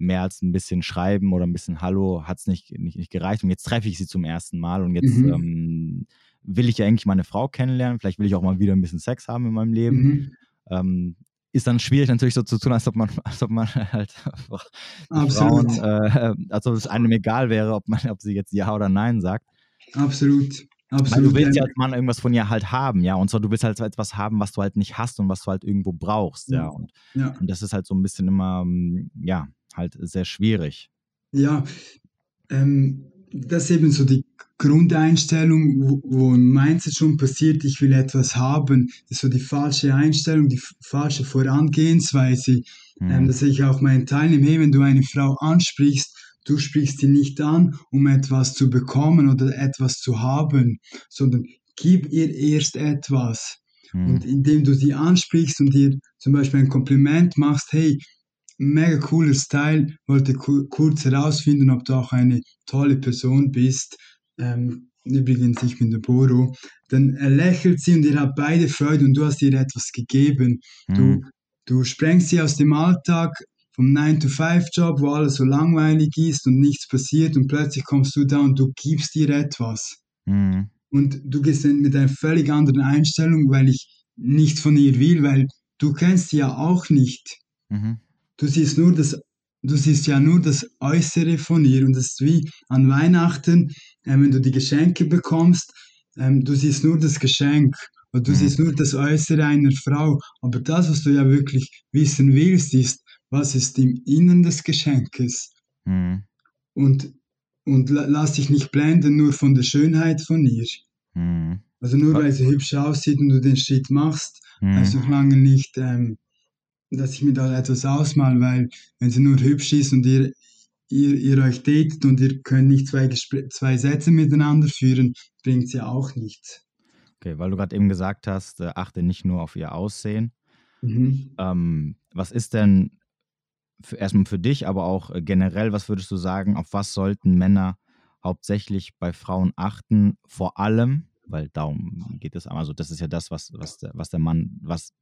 mehr als ein bisschen schreiben oder ein bisschen Hallo hat es nicht, nicht, nicht gereicht. Und jetzt treffe ich sie zum ersten Mal und jetzt mhm. ähm, will ich ja eigentlich meine Frau kennenlernen. Vielleicht will ich auch mal wieder ein bisschen Sex haben in meinem Leben. Mhm. Ähm, ist dann schwierig natürlich so zu tun, als ob man, als ob man halt Frauen, äh, als ob es einem egal wäre, ob man, ob sie jetzt Ja oder Nein sagt. Absolut. Absolut. Weil du willst ja als Mann irgendwas von ihr halt haben, ja. Und so, du willst halt etwas haben, was du halt nicht hast und was du halt irgendwo brauchst, ja. Und, ja. und das ist halt so ein bisschen immer, ja, halt sehr schwierig. Ja, ähm, das ist eben so die Grundeinstellung, wo, wo im Mindset schon passiert, ich will etwas haben, das ist so die falsche Einstellung, die falsche Vorangehensweise. Mhm. Ähm, das sehe ich auch meinen Teilnehmern, hey, wenn du eine Frau ansprichst, du sprichst sie nicht an, um etwas zu bekommen oder etwas zu haben, sondern gib ihr erst etwas. Mhm. Und indem du sie ansprichst und ihr zum Beispiel ein Kompliment machst, hey, mega cooler Style, wollte kurz herausfinden, ob du auch eine tolle Person bist. Ähm, übrigens, ich bin der Boro. Dann lächelt sie und ihr habt beide Freude und du hast ihr etwas gegeben. Mhm. Du, du sprengst sie aus dem Alltag, vom 9-to-5-Job, wo alles so langweilig ist und nichts passiert und plötzlich kommst du da und du gibst ihr etwas. Mhm. Und du gehst mit einer völlig anderen Einstellung, weil ich nichts von ihr will, weil du kennst sie ja auch nicht. Mhm. Du siehst nur das, du siehst ja nur das Äußere von ihr und das ist wie an Weihnachten, äh, wenn du die Geschenke bekommst, ähm, du siehst nur das Geschenk und du mhm. siehst nur das Äußere einer Frau, aber das, was du ja wirklich wissen willst, ist, was ist im Innern des Geschenkes. Mhm. Und, und lass dich nicht blenden nur von der Schönheit von ihr. Mhm. Also nur weil sie hübsch aussieht und du den Schritt machst, mhm. heißt noch lange nicht, ähm, dass ich mir da etwas ausmal, weil wenn sie nur hübsch ist und ihr, ihr, ihr euch datet und ihr könnt nicht zwei, zwei Sätze miteinander führen, bringt sie auch nichts. Okay, weil du gerade eben gesagt hast, äh, achte nicht nur auf ihr Aussehen. Mhm. Ähm, was ist denn für, erstmal für dich, aber auch äh, generell, was würdest du sagen, auf was sollten Männer hauptsächlich bei Frauen achten? Vor allem, weil darum geht es, also das ist ja das, was, was, der, was der Mann, was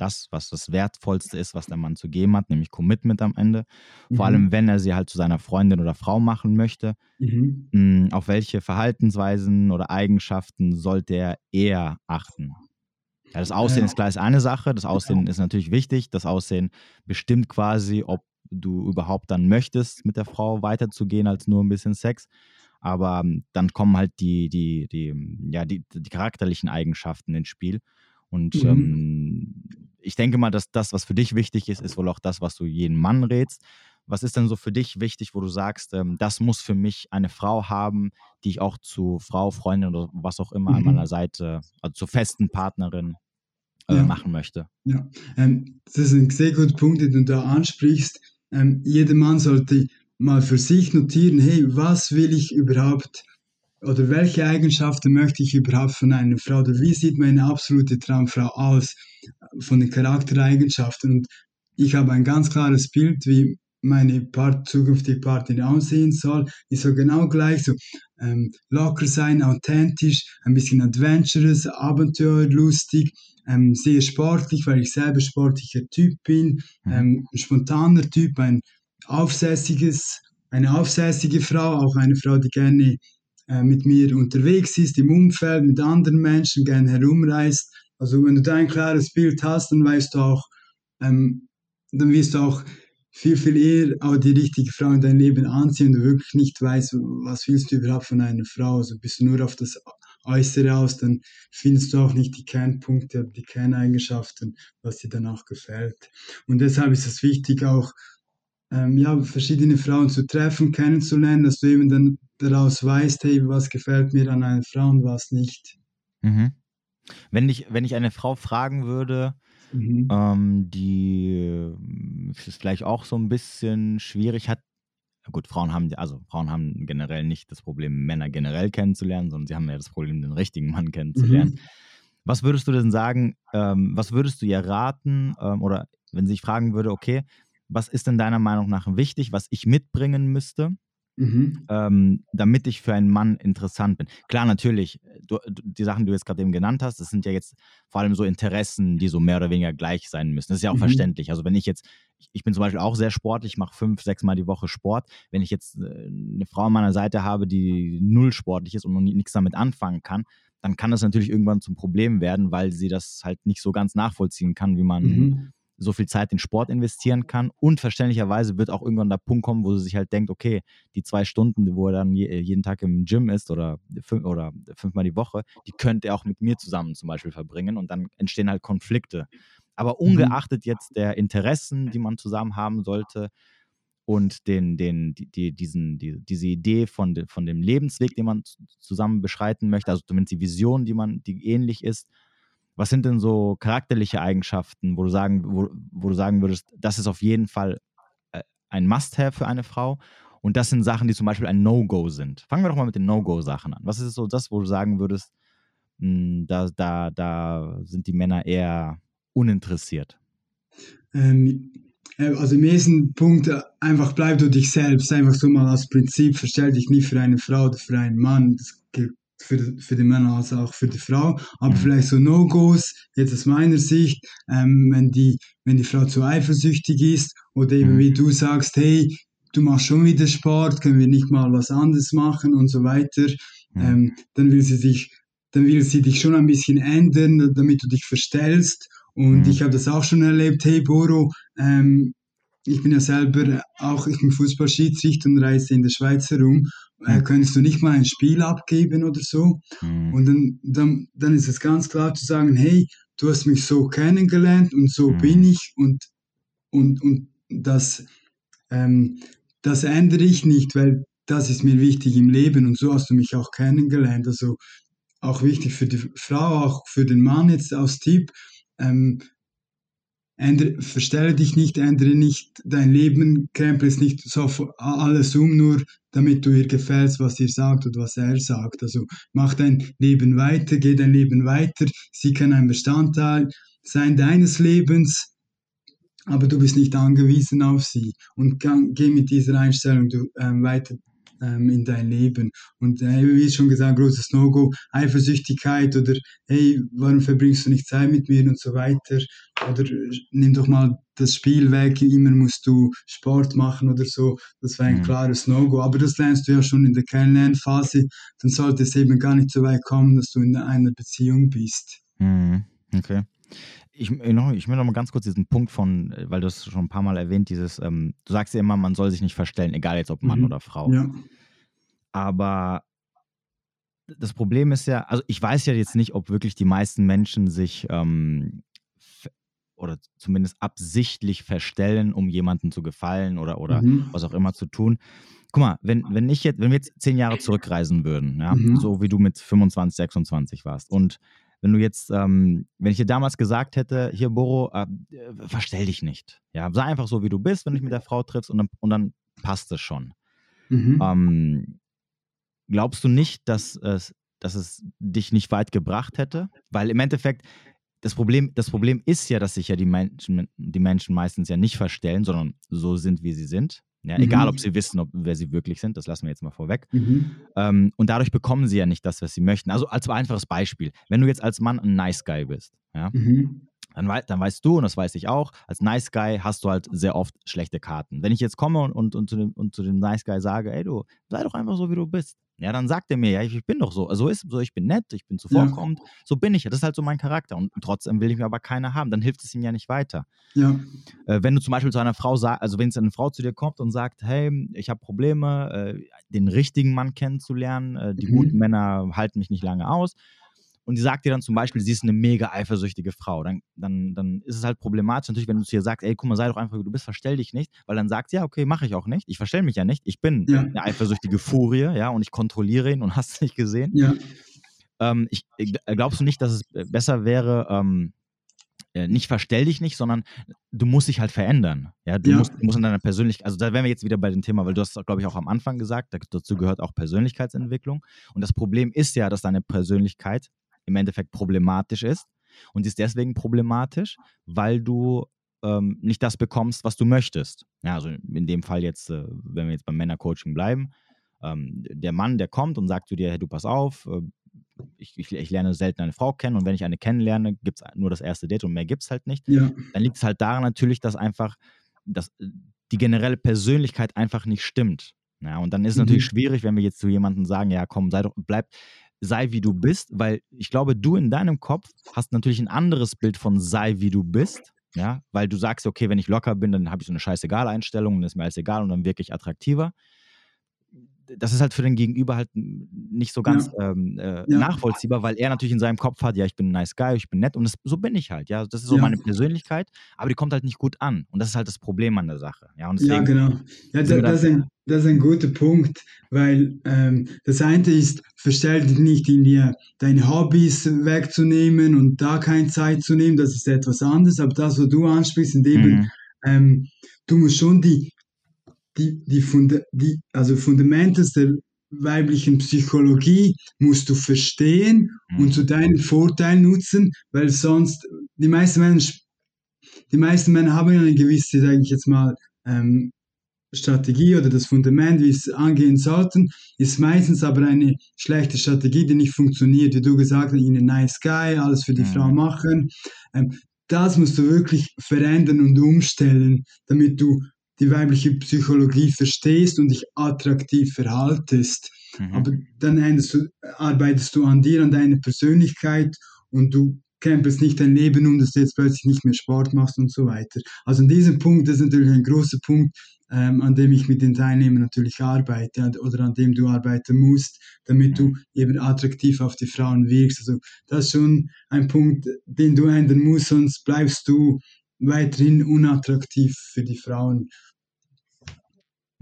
das, was das Wertvollste ist, was der Mann zu geben hat, nämlich Commitment am Ende. Vor mhm. allem, wenn er sie halt zu seiner Freundin oder Frau machen möchte. Mhm. Hm, auf welche Verhaltensweisen oder Eigenschaften sollte er eher achten? Ja, das Aussehen ja. ist klar ist eine Sache. Das Aussehen ja. ist natürlich wichtig. Das Aussehen bestimmt quasi, ob du überhaupt dann möchtest, mit der Frau weiterzugehen als nur ein bisschen Sex. Aber hm, dann kommen halt die, die, die, ja, die, die charakterlichen Eigenschaften ins Spiel. Und mhm. ähm, ich denke mal, dass das, was für dich wichtig ist, ist wohl auch das, was du jeden Mann rätst. Was ist denn so für dich wichtig, wo du sagst, ähm, das muss für mich eine Frau haben, die ich auch zu Frau, Freundin oder was auch immer mhm. an meiner Seite, also zur festen Partnerin äh, ja. machen möchte? Ja, ähm, das ist ein sehr guter Punkt, den du da ansprichst. Ähm, jeder Mann sollte mal für sich notieren, hey, was will ich überhaupt oder welche Eigenschaften möchte ich überhaupt von einer Frau? Oder wie sieht meine absolute Traumfrau aus von den Charaktereigenschaften? Und ich habe ein ganz klares Bild, wie meine Part, zukünftige Partnerin aussehen soll, die soll genau gleich so ähm, locker sein, authentisch, ein bisschen adventurous, abenteuerlustig, ähm, sehr sportlich, weil ich selber sportlicher Typ bin, mhm. ähm, spontaner Typ, ein aufsässiges, eine aufsässige Frau, auch eine Frau, die gerne äh, mit mir unterwegs ist, im Umfeld, mit anderen Menschen, gerne herumreist. Also wenn du da ein klares Bild hast, dann weißt du auch, ähm, dann wirst du auch viel, viel eher auch die richtige Frau in dein Leben anziehen und du wirklich nicht weißt, was willst du überhaupt von einer Frau. Also bist du nur auf das Äußere aus, dann findest du auch nicht die Kernpunkte, die Kerneigenschaften, was dir danach gefällt. Und deshalb ist es wichtig, auch ähm, ja, verschiedene Frauen zu treffen, kennenzulernen, dass du eben dann daraus weißt, hey, was gefällt mir an einer Frau und was nicht. Mhm. Wenn, ich, wenn ich eine Frau fragen würde, mhm. ähm, die äh, ist vielleicht auch so ein bisschen schwierig hat, gut, Frauen haben, also Frauen haben generell nicht das Problem, Männer generell kennenzulernen, sondern sie haben ja das Problem, den richtigen Mann kennenzulernen. Mhm. Was würdest du denn sagen, ähm, was würdest du ihr raten, ähm, oder wenn sie sich fragen würde, okay, was ist denn deiner Meinung nach wichtig, was ich mitbringen müsste, mhm. ähm, damit ich für einen Mann interessant bin? Klar, natürlich, du, die Sachen, die du jetzt gerade eben genannt hast, das sind ja jetzt vor allem so Interessen, die so mehr oder weniger gleich sein müssen. Das ist ja auch mhm. verständlich. Also wenn ich jetzt, ich bin zum Beispiel auch sehr sportlich, ich mache fünf, sechs Mal die Woche Sport. Wenn ich jetzt äh, eine Frau an meiner Seite habe, die null sportlich ist und noch nichts damit anfangen kann, dann kann das natürlich irgendwann zum Problem werden, weil sie das halt nicht so ganz nachvollziehen kann, wie man mhm so viel Zeit in Sport investieren kann. Und verständlicherweise wird auch irgendwann der Punkt kommen, wo sie sich halt denkt, okay, die zwei Stunden, wo er dann jeden Tag im Gym ist oder, fünf, oder fünfmal die Woche, die könnte er auch mit mir zusammen zum Beispiel verbringen und dann entstehen halt Konflikte. Aber mhm. ungeachtet jetzt der Interessen, die man zusammen haben sollte, und den, den, die, diesen, die, diese Idee von, de, von dem Lebensweg, den man zusammen beschreiten möchte, also zumindest die Vision, die man, die ähnlich ist. Was sind denn so charakterliche Eigenschaften, wo du sagen, wo, wo du sagen würdest, das ist auf jeden Fall äh, ein Must-have für eine Frau? Und das sind Sachen, die zum Beispiel ein No-Go sind. Fangen wir doch mal mit den No-Go-Sachen an. Was ist so das, wo du sagen würdest, mh, hm, da, da, da sind die Männer eher uninteressiert? Ähm, äh, also im ersten Punkt äh, einfach bleib du dich selbst, einfach so mal als Prinzip, verstell dich nicht für eine Frau oder für einen Mann, das gilt für, für den Mann als auch für die Frau, aber mhm. vielleicht so No-Gos, jetzt aus meiner Sicht, ähm, wenn, die, wenn die Frau zu eifersüchtig ist oder eben mhm. wie du sagst, hey, du machst schon wieder Sport, können wir nicht mal was anderes machen und so weiter, ähm, dann will sie sich dann will sie dich schon ein bisschen ändern, damit du dich verstellst und mhm. ich habe das auch schon erlebt, hey Boro, ähm, ich bin ja selber auch, ich bin Fußballschiedsrichter und reise in der Schweiz herum. Äh, könntest du nicht mal ein Spiel abgeben oder so? Mhm. Und dann, dann, dann ist es ganz klar zu sagen, hey, du hast mich so kennengelernt und so mhm. bin ich und, und, und das, ähm, das ändere ich nicht, weil das ist mir wichtig im Leben und so hast du mich auch kennengelernt. Also auch wichtig für die Frau, auch für den Mann jetzt als Tipp, ähm, ändere, verstelle dich nicht, ändere nicht dein Leben, krempel es nicht so alles um, nur damit du ihr gefällst, was ihr sagt und was er sagt. Also mach dein Leben weiter, geh dein Leben weiter. Sie kann ein Bestandteil sein deines Lebens, aber du bist nicht angewiesen auf sie. Und geh mit dieser Einstellung ähm, weiter ähm, in dein Leben. Und äh, wie schon gesagt, großes No-Go, Eifersüchtigkeit oder hey, warum verbringst du nicht Zeit mit mir und so weiter. Oder nimm doch mal das Spiel weg, immer musst du Sport machen oder so. Das war ein mhm. klares No-Go. Aber das lernst du ja schon in der Kennenlernphase. Dann sollte es eben gar nicht so weit kommen, dass du in einer Beziehung bist. Mhm. Okay. Ich, ich, noch, ich will noch mal ganz kurz diesen Punkt von, äh, weil du es schon ein paar Mal erwähnt, dieses, ähm, du sagst ja immer, man soll sich nicht verstellen, egal jetzt ob Mann mhm. oder Frau. Ja. Aber das Problem ist ja, also ich weiß ja jetzt nicht, ob wirklich die meisten Menschen sich ähm, oder zumindest absichtlich verstellen, um jemandem zu gefallen oder, oder mhm. was auch immer zu tun. Guck mal, wenn, wenn ich jetzt, wenn wir jetzt zehn Jahre zurückreisen würden, ja, mhm. so wie du mit 25, 26 warst und wenn du jetzt, ähm, wenn ich dir damals gesagt hätte, hier Boro, äh, verstell dich nicht. Ja, sei einfach so, wie du bist, wenn du dich mit der Frau triffst und dann, und dann passt es schon. Mhm. Ähm, glaubst du nicht, dass es, dass es dich nicht weit gebracht hätte? Weil im Endeffekt, das Problem, das Problem ist ja, dass sich ja die Menschen, die Menschen meistens ja nicht verstellen, sondern so sind, wie sie sind. Ja, mhm. Egal, ob sie wissen, ob, wer sie wirklich sind, das lassen wir jetzt mal vorweg. Mhm. Ähm, und dadurch bekommen sie ja nicht das, was sie möchten. Also als einfaches Beispiel, wenn du jetzt als Mann ein Nice Guy bist, ja, mhm. dann, wei dann, weißt du, und das weiß ich auch, als Nice Guy hast du halt sehr oft schlechte Karten. Wenn ich jetzt komme und, und, und, zu, dem, und zu dem Nice Guy sage, ey du, sei doch einfach so, wie du bist, ja, dann sagt er mir, ja, ich bin doch so. Also ist so, ich bin nett, ich bin zuvorkommend. Ja. So bin ich ja. Das ist halt so mein Charakter. Und trotzdem will ich mir aber keiner haben. Dann hilft es ihm ja nicht weiter. Ja. Äh, wenn du zum Beispiel zu einer Frau sagst, also wenn es eine Frau zu dir kommt und sagt, hey, ich habe Probleme, äh, den richtigen Mann kennenzulernen, äh, die mhm. guten Männer halten mich nicht lange aus, und die sagt dir dann zum Beispiel, sie ist eine mega eifersüchtige Frau, dann, dann, dann ist es halt problematisch natürlich, wenn du zu ihr sagst, ey, guck mal, sei doch einfach, wie du bist, verstell dich nicht, weil dann sagt sie, ja, okay, mache ich auch nicht, ich verstell mich ja nicht, ich bin ja. eine eifersüchtige Furie, ja, und ich kontrolliere ihn und hast es nicht gesehen. Ja. Ähm, ich, äh, glaubst du nicht, dass es besser wäre, ähm, äh, nicht verstell dich nicht, sondern du musst dich halt verändern. Ja, du, ja. Musst, du musst in deiner Persönlichkeit, also da wären wir jetzt wieder bei dem Thema, weil du hast, glaube ich, auch am Anfang gesagt, dazu gehört auch Persönlichkeitsentwicklung. Und das Problem ist ja, dass deine Persönlichkeit im Endeffekt problematisch ist. Und ist deswegen problematisch, weil du ähm, nicht das bekommst, was du möchtest. Ja, also in dem Fall jetzt, äh, wenn wir jetzt beim Männercoaching bleiben, ähm, der Mann, der kommt und sagt zu dir, hey, du pass auf, äh, ich, ich, ich, lerne selten eine Frau kennen und wenn ich eine kennenlerne, gibt es nur das erste Date und mehr gibt es halt nicht. Ja. Dann liegt es halt daran natürlich, dass einfach dass die generelle Persönlichkeit einfach nicht stimmt. Ja, und dann ist es mhm. natürlich schwierig, wenn wir jetzt zu jemandem sagen, ja komm, sei doch, bleib, sei wie du bist, weil ich glaube, du in deinem Kopf hast natürlich ein anderes Bild von sei wie du bist. Ja, weil du sagst, okay, wenn ich locker bin, dann habe ich so eine scheißegal Einstellung und ist mir alles egal und dann wirklich attraktiver. Das ist halt für den Gegenüber halt nicht so ganz ja. ähm, äh, ja. nachvollziehbar, weil er natürlich in seinem Kopf hat, ja, ich bin ein nice guy, ich bin nett und das, so bin ich halt, ja, das ist so ja. meine Persönlichkeit, aber die kommt halt nicht gut an und das ist halt das Problem an der Sache, ja. Deswegen, ja, genau. Ja, da, das, ist ein, das ist ein guter Punkt, weil ähm, das eine ist, verstell dich nicht in dir, deine Hobbys wegzunehmen und da keine Zeit zu nehmen, das ist etwas anderes, aber das, was du ansprichst, in dem mhm. ähm, du musst schon die die, die, Funda die also Fundamentals der weiblichen Psychologie musst du verstehen mhm. und zu deinen Vorteil nutzen, weil sonst die meisten Männer, die meisten Männer haben eine gewisse, sage ich jetzt mal, ähm, Strategie oder das Fundament, wie es angehen sollten, ist meistens aber eine schlechte Strategie, die nicht funktioniert. Wie du gesagt hast, ihnen nice guy, alles für die mhm. Frau machen. Ähm, das musst du wirklich verändern und umstellen, damit du die weibliche Psychologie verstehst und dich attraktiv verhaltest. Mhm. Aber dann du, arbeitest du an dir, an deiner Persönlichkeit und du campest nicht dein Leben um, dass du jetzt plötzlich nicht mehr Sport machst und so weiter. Also an diesem Punkt, das ist natürlich ein großer Punkt, ähm, an dem ich mit den Teilnehmern natürlich arbeite oder an dem du arbeiten musst, damit du mhm. eben attraktiv auf die Frauen wirkst. Also das ist schon ein Punkt, den du ändern musst, sonst bleibst du weiterhin unattraktiv für die Frauen.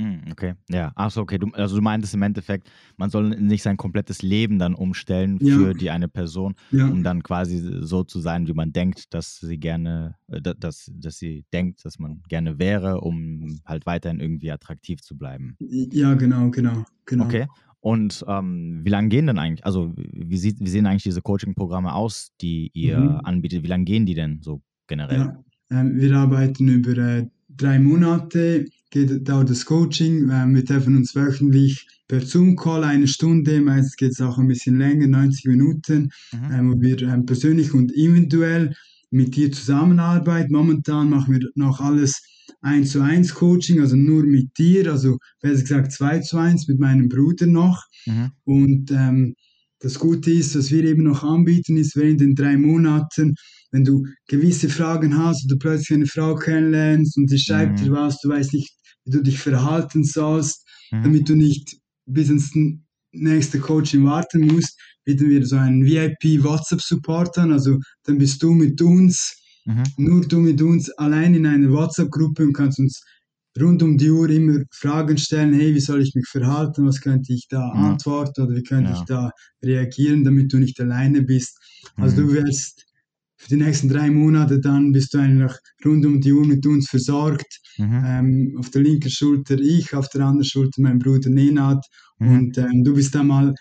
Hm, okay, ja. Achso, okay. Du, also du meintest im Endeffekt, man soll nicht sein komplettes Leben dann umstellen ja. für die eine Person, ja. um dann quasi so zu sein, wie man denkt, dass sie gerne, äh, dass, dass sie denkt, dass man gerne wäre, um halt weiterhin irgendwie attraktiv zu bleiben. Ja, genau, genau, genau. Okay. Und ähm, wie lange gehen denn eigentlich, also wie, sieht, wie sehen eigentlich diese Coaching-Programme aus, die ihr mhm. anbietet? Wie lange gehen die denn so generell? Ja, ähm, wir arbeiten über äh, drei Monate geht, dauert das Coaching. Wir treffen uns wöchentlich per Zoom-Call eine Stunde, meistens geht es auch ein bisschen länger, 90 Minuten, mhm. ähm, wo wir ähm, persönlich und individuell mit dir zusammenarbeiten. Momentan machen wir noch alles 1 zu 1 Coaching, also nur mit dir, also besser gesagt 2 zu 1 mit meinem Bruder noch. Mhm. Und ähm, das Gute ist, was wir eben noch anbieten, ist während den drei Monaten wenn du gewisse Fragen hast oder plötzlich eine Frau kennenlernst und sie schreibt mhm. dir was, du weißt nicht, wie du dich verhalten sollst, mhm. damit du nicht bis ins nächste Coaching warten musst, bieten wir so einen VIP WhatsApp Support an, also dann bist du mit uns, mhm. nur du mit uns allein in einer WhatsApp Gruppe und kannst uns rund um die Uhr immer Fragen stellen, hey, wie soll ich mich verhalten, was könnte ich da ja. antworten oder wie könnte ja. ich da reagieren, damit du nicht alleine bist. Also mhm. du wirst für die nächsten drei Monate dann bist du eigentlich rund um die Uhr mit uns versorgt. Mhm. Ähm, auf der linken Schulter ich, auf der anderen Schulter mein Bruder Nenad. Mhm. Und ähm, du bist dann mal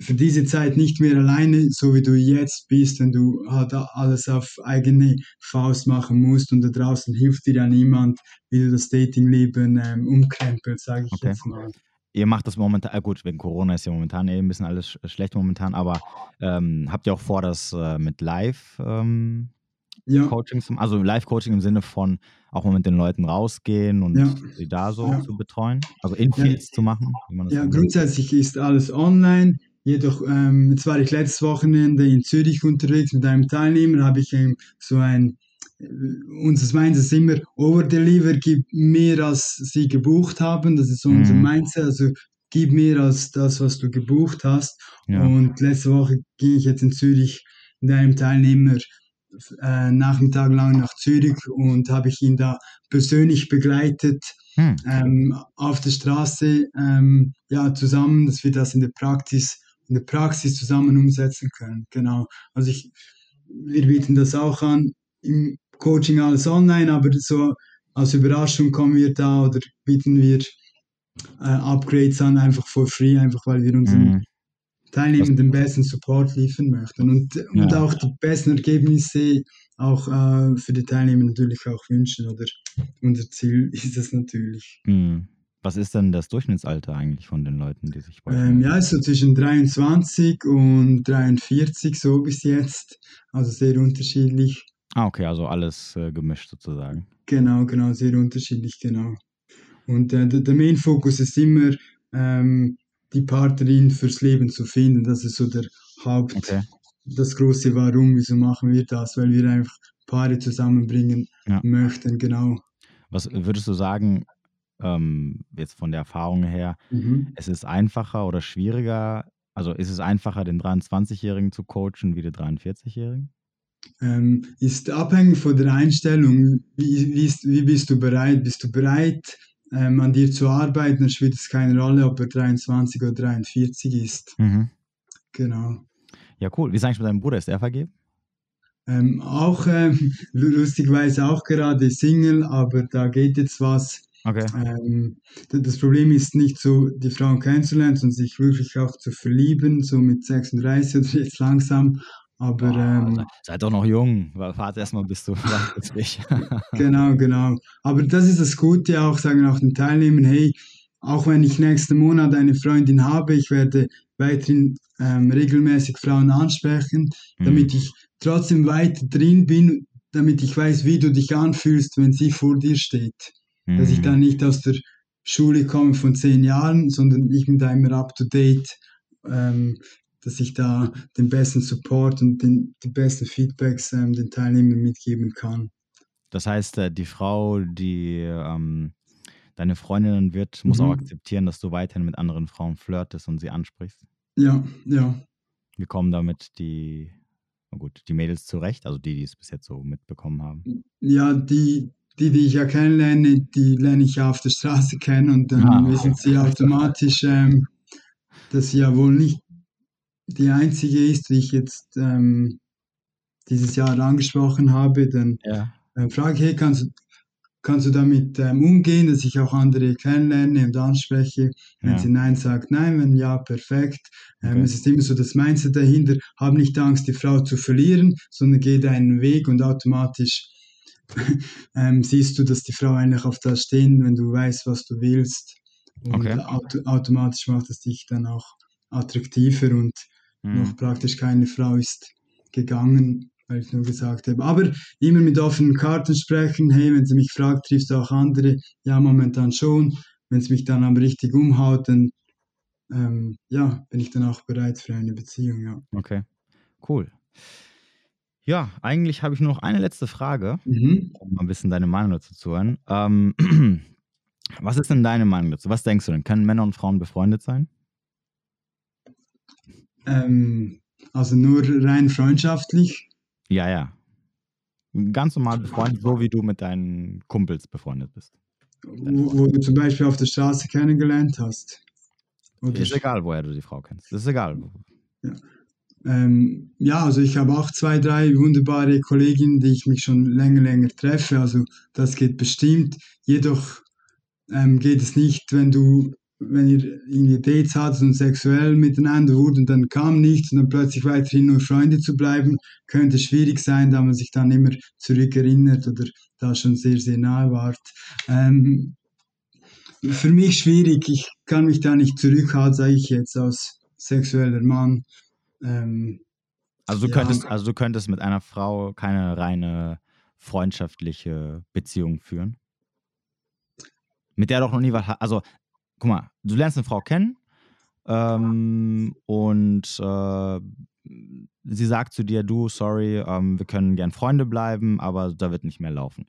für diese Zeit nicht mehr alleine, so wie du jetzt bist, wenn du halt alles auf eigene Faust machen musst und da draußen hilft dir ja niemand, wie du das Datingleben ähm, umkrempelst, sage ich okay. jetzt mal ihr macht das momentan, äh gut, wegen Corona ist ja momentan eh ein bisschen alles schlecht momentan, aber ähm, habt ihr auch vor, das äh, mit Live ähm, ja. Coaching, also Live-Coaching im Sinne von auch mal mit den Leuten rausgehen und ja. sie da so ja. zu betreuen, also Infields zu machen? ja, grundsätzlich ist alles online. Jedoch, ähm, jetzt war ich letztes Wochenende in Zürich unterwegs mit einem Teilnehmer, habe ich ähm, so ein unser Mindset ist immer, Overdeliver gibt mehr, als sie gebucht haben. Das ist unser mhm. Mindset. Also gib mehr als das, was du gebucht hast. Ja. Und letzte Woche ging ich jetzt in Zürich mit einem Teilnehmer äh, Nachmittag lang nach Zürich und habe ich ihn da persönlich begleitet hm. ähm, auf der Straße ähm, ja zusammen, dass wir das in der Praxis in der Praxis zusammen umsetzen können. Genau. Also ich wir bieten das auch an im Coaching alles online, aber so als Überraschung kommen wir da oder bieten wir äh, Upgrades an, einfach for free, einfach weil wir unseren mhm. Teilnehmern den besten Support liefern möchten und, ja. und auch die besten Ergebnisse auch äh, für die Teilnehmer natürlich auch wünschen oder unser Ziel ist es natürlich. Mhm. Was ist denn das Durchschnittsalter eigentlich von den Leuten, die sich bei ähm, Ja, so zwischen 23 und 43 so bis jetzt, also sehr unterschiedlich. Ah, okay, also alles äh, gemischt sozusagen. Genau, genau, sehr unterschiedlich, genau. Und äh, der, der Main-Fokus ist immer, ähm, die Partnerin fürs Leben zu finden. Das ist so der Haupt, okay. das große Warum, wieso machen wir das, weil wir einfach Paare zusammenbringen ja. möchten, genau. Was würdest du sagen, ähm, jetzt von der Erfahrung her, mhm. es ist einfacher oder schwieriger, also ist es einfacher, den 23-Jährigen zu coachen wie den 43-Jährigen? Ähm, ist abhängig von der Einstellung. Wie, wie, ist, wie bist du bereit? Bist du bereit, ähm, an dir zu arbeiten? Dann spielt es keine Rolle, ob er 23 oder 43 ist. Mhm. Genau. Ja, cool. Wie ist eigentlich mit deinem Bruder? Ist er vergeben? Ähm, auch ähm, lustigerweise auch gerade Single, aber da geht jetzt was. Okay. Ähm, das Problem ist nicht so, die Frauen kennenzulernen, sondern sich wirklich auch zu verlieben, so mit 36 oder jetzt langsam. Aber oh, ähm, seid doch noch jung, fahrt erstmal bis du genau, genau. Aber das ist das Gute auch, sagen auch den Teilnehmern, hey, auch wenn ich nächsten Monat eine Freundin habe, ich werde weiterhin ähm, regelmäßig Frauen ansprechen, mhm. damit ich trotzdem weiter drin bin, damit ich weiß, wie du dich anfühlst, wenn sie vor dir steht. Mhm. Dass ich mhm. dann nicht aus der Schule komme von zehn Jahren, sondern ich bin da immer up to date, ähm, dass ich da den besten Support und den, die besten Feedbacks ähm, den Teilnehmern mitgeben kann. Das heißt, äh, die Frau, die ähm, deine Freundin wird, muss mhm. auch akzeptieren, dass du weiterhin mit anderen Frauen flirtest und sie ansprichst. Ja, ja. Wie kommen damit die, na gut, die Mädels zurecht, also die, die es bis jetzt so mitbekommen haben? Ja, die, die, die ich ja kennenlerne, die lerne ich ja auf der Straße kennen und dann ah, wissen sie automatisch, ähm, dass sie ja wohl nicht die einzige ist, die ich jetzt ähm, dieses Jahr angesprochen habe. Dann ja. äh, frage ich, hey, kannst, kannst du damit ähm, umgehen, dass ich auch andere kennenlerne und anspreche? Wenn ja. sie Nein sagt, nein, wenn ja, perfekt. Ähm, okay. Es ist immer so das Mindset dahinter, hab nicht Angst, die Frau zu verlieren, sondern geh deinen Weg und automatisch ähm, siehst du, dass die Frau eigentlich auf das stehen, wenn du weißt, was du willst. Und okay. auto automatisch macht es dich dann auch attraktiver und mhm. noch praktisch keine Frau ist gegangen, weil ich nur gesagt habe. Aber immer mit offenen Karten sprechen. Hey, wenn sie mich fragt, triffst du auch andere? Ja, momentan schon. Wenn es mich dann aber richtig umhaut, dann ähm, ja, bin ich dann auch bereit für eine Beziehung. Ja. Okay, cool. Ja, eigentlich habe ich nur noch eine letzte Frage, mhm. um mal ein bisschen deine Meinung dazu zu hören. Ähm, was ist denn deine Meinung dazu? Was denkst du denn? Können Männer und Frauen befreundet sein? Ähm, also nur rein freundschaftlich? Ja, ja. Ganz normal befreundet, so wie du mit deinen Kumpels befreundet bist. Wo, wo du zum Beispiel auf der Straße kennengelernt hast. Oder ist egal, woher du die Frau kennst. Das ist egal. Ja. Ähm, ja, also ich habe auch zwei, drei wunderbare Kolleginnen, die ich mich schon länger, länger treffe. Also das geht bestimmt. Jedoch ähm, geht es nicht, wenn du wenn ihr irgendwie Dates hattet und sexuell miteinander wurde und dann kam nichts und dann plötzlich weiterhin nur Freunde zu bleiben, könnte schwierig sein, da man sich dann immer zurückerinnert oder da schon sehr, sehr nahe wart. Ähm, für mich schwierig, ich kann mich da nicht zurückhalten, sage ich jetzt, als sexueller Mann. Ähm, also, du ja. könntest, also du könntest mit einer Frau keine reine freundschaftliche Beziehung führen? Mit der doch noch nie was, also guck mal, du lernst eine Frau kennen ähm, und äh, sie sagt zu dir, du, sorry, ähm, wir können gern Freunde bleiben, aber da wird nicht mehr laufen.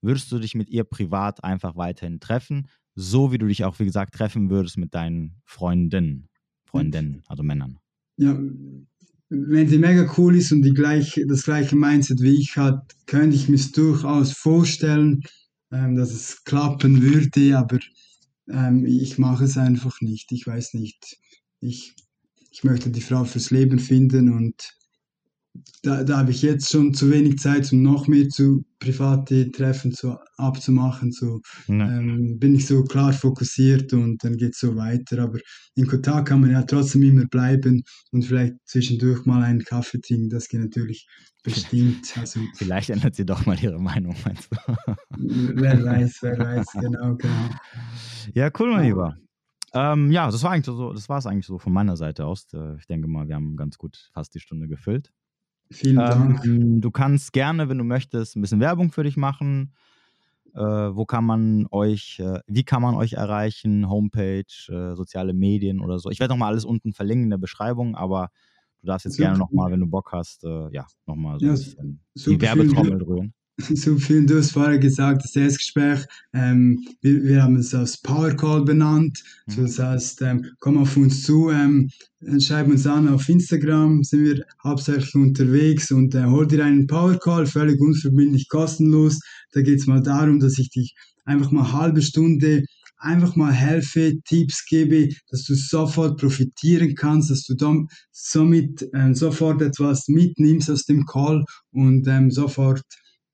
Würdest du dich mit ihr privat einfach weiterhin treffen, so wie du dich auch, wie gesagt, treffen würdest mit deinen Freundinnen, Freundinnen, also Männern? Ja, wenn sie mega cool ist und die gleich, das gleiche Mindset wie ich hat, könnte ich mir durchaus vorstellen, ähm, dass es klappen würde, aber ähm, ich mache es einfach nicht. Ich weiß nicht. Ich, ich möchte die Frau fürs Leben finden und da, da habe ich jetzt schon zu wenig Zeit, um noch mehr zu private Treffen zu, abzumachen. So ähm, bin ich so klar fokussiert und dann geht es so weiter. Aber in Kontakt kann man ja trotzdem immer bleiben und vielleicht zwischendurch mal einen Kaffee trinken. Das geht natürlich bestimmt. Also, vielleicht ändert sie doch mal ihre Meinung, meinst du? wer weiß, wer weiß, genau, genau. Ja, cool, mein Lieber. Ähm, ja, das war eigentlich so, das war es eigentlich so von meiner Seite aus. Äh, ich denke mal, wir haben ganz gut fast die Stunde gefüllt. Vielen Dank. Ähm, du kannst gerne, wenn du möchtest, ein bisschen Werbung für dich machen. Äh, wo kann man euch, äh, wie kann man euch erreichen? Homepage, äh, soziale Medien oder so. Ich werde nochmal alles unten verlinken in der Beschreibung, aber du darfst jetzt super. gerne nochmal, wenn du Bock hast, äh, ja, nochmal so ja, ein bisschen die Werbetrommel rühren. So viel, du hast vorher gesagt, das Erstgespräch, ähm, wir, wir haben es als Power Call benannt. Mhm. Das heißt, ähm, komm auf uns zu, ähm, schreib uns an auf Instagram, sind wir hauptsächlich unterwegs und äh, hol dir einen Power Call, völlig unverbindlich, kostenlos. Da geht es mal darum, dass ich dich einfach mal eine halbe Stunde einfach mal helfe, Tipps gebe, dass du sofort profitieren kannst, dass du dann somit ähm, sofort etwas mitnimmst aus dem Call und ähm, sofort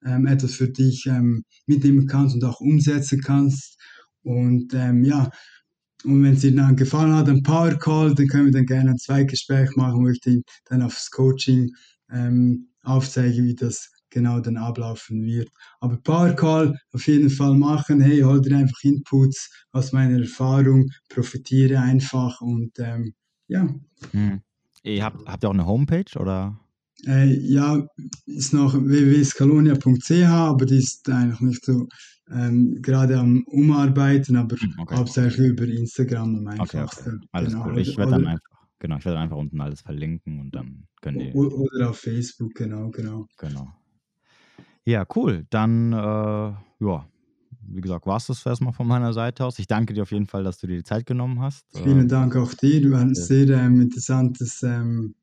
ähm, etwas für dich ähm, mitnehmen kannst und auch umsetzen kannst. Und ähm, ja, und wenn es dir dann gefallen hat, ein Power Call, dann können wir dann gerne ein Zweitgespräch machen, wo ich dir dann aufs Coaching ähm, aufzeige, wie das genau dann ablaufen wird. Aber Power Call auf jeden Fall machen. Hey, hol dir einfach Inputs aus meiner Erfahrung, profitiere einfach und ähm, ja. Hm. Ihr habt, habt ihr auch eine Homepage oder? Äh, ja, ist noch www.scalonia.ch, aber die ist eigentlich nicht so ähm, gerade am Umarbeiten, aber hm, okay. hauptsächlich über Instagram am einfachsten. Okay, okay. Alles genau. cool. Ich werde dann einfach, genau, ich werde einfach unten alles verlinken und dann können die. Oder auf Facebook, genau, genau. Genau. Ja, cool. Dann, äh, ja, wie gesagt, war es das erstmal von meiner Seite aus. Ich danke dir auf jeden Fall, dass du dir die Zeit genommen hast. Vielen äh, Dank auch dir. Du hast ein sehr ähm, interessantes ähm,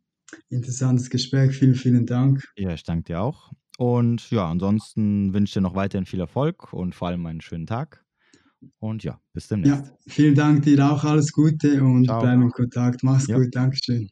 interessantes Gespräch. Vielen, vielen Dank. Ja, ich danke dir auch. Und ja, ansonsten wünsche ich dir noch weiterhin viel Erfolg und vor allem einen schönen Tag. Und ja, bis demnächst. Ja, vielen Dank dir auch. Alles Gute und Ciao. bleiben in Kontakt. Mach's ja. gut. Dankeschön.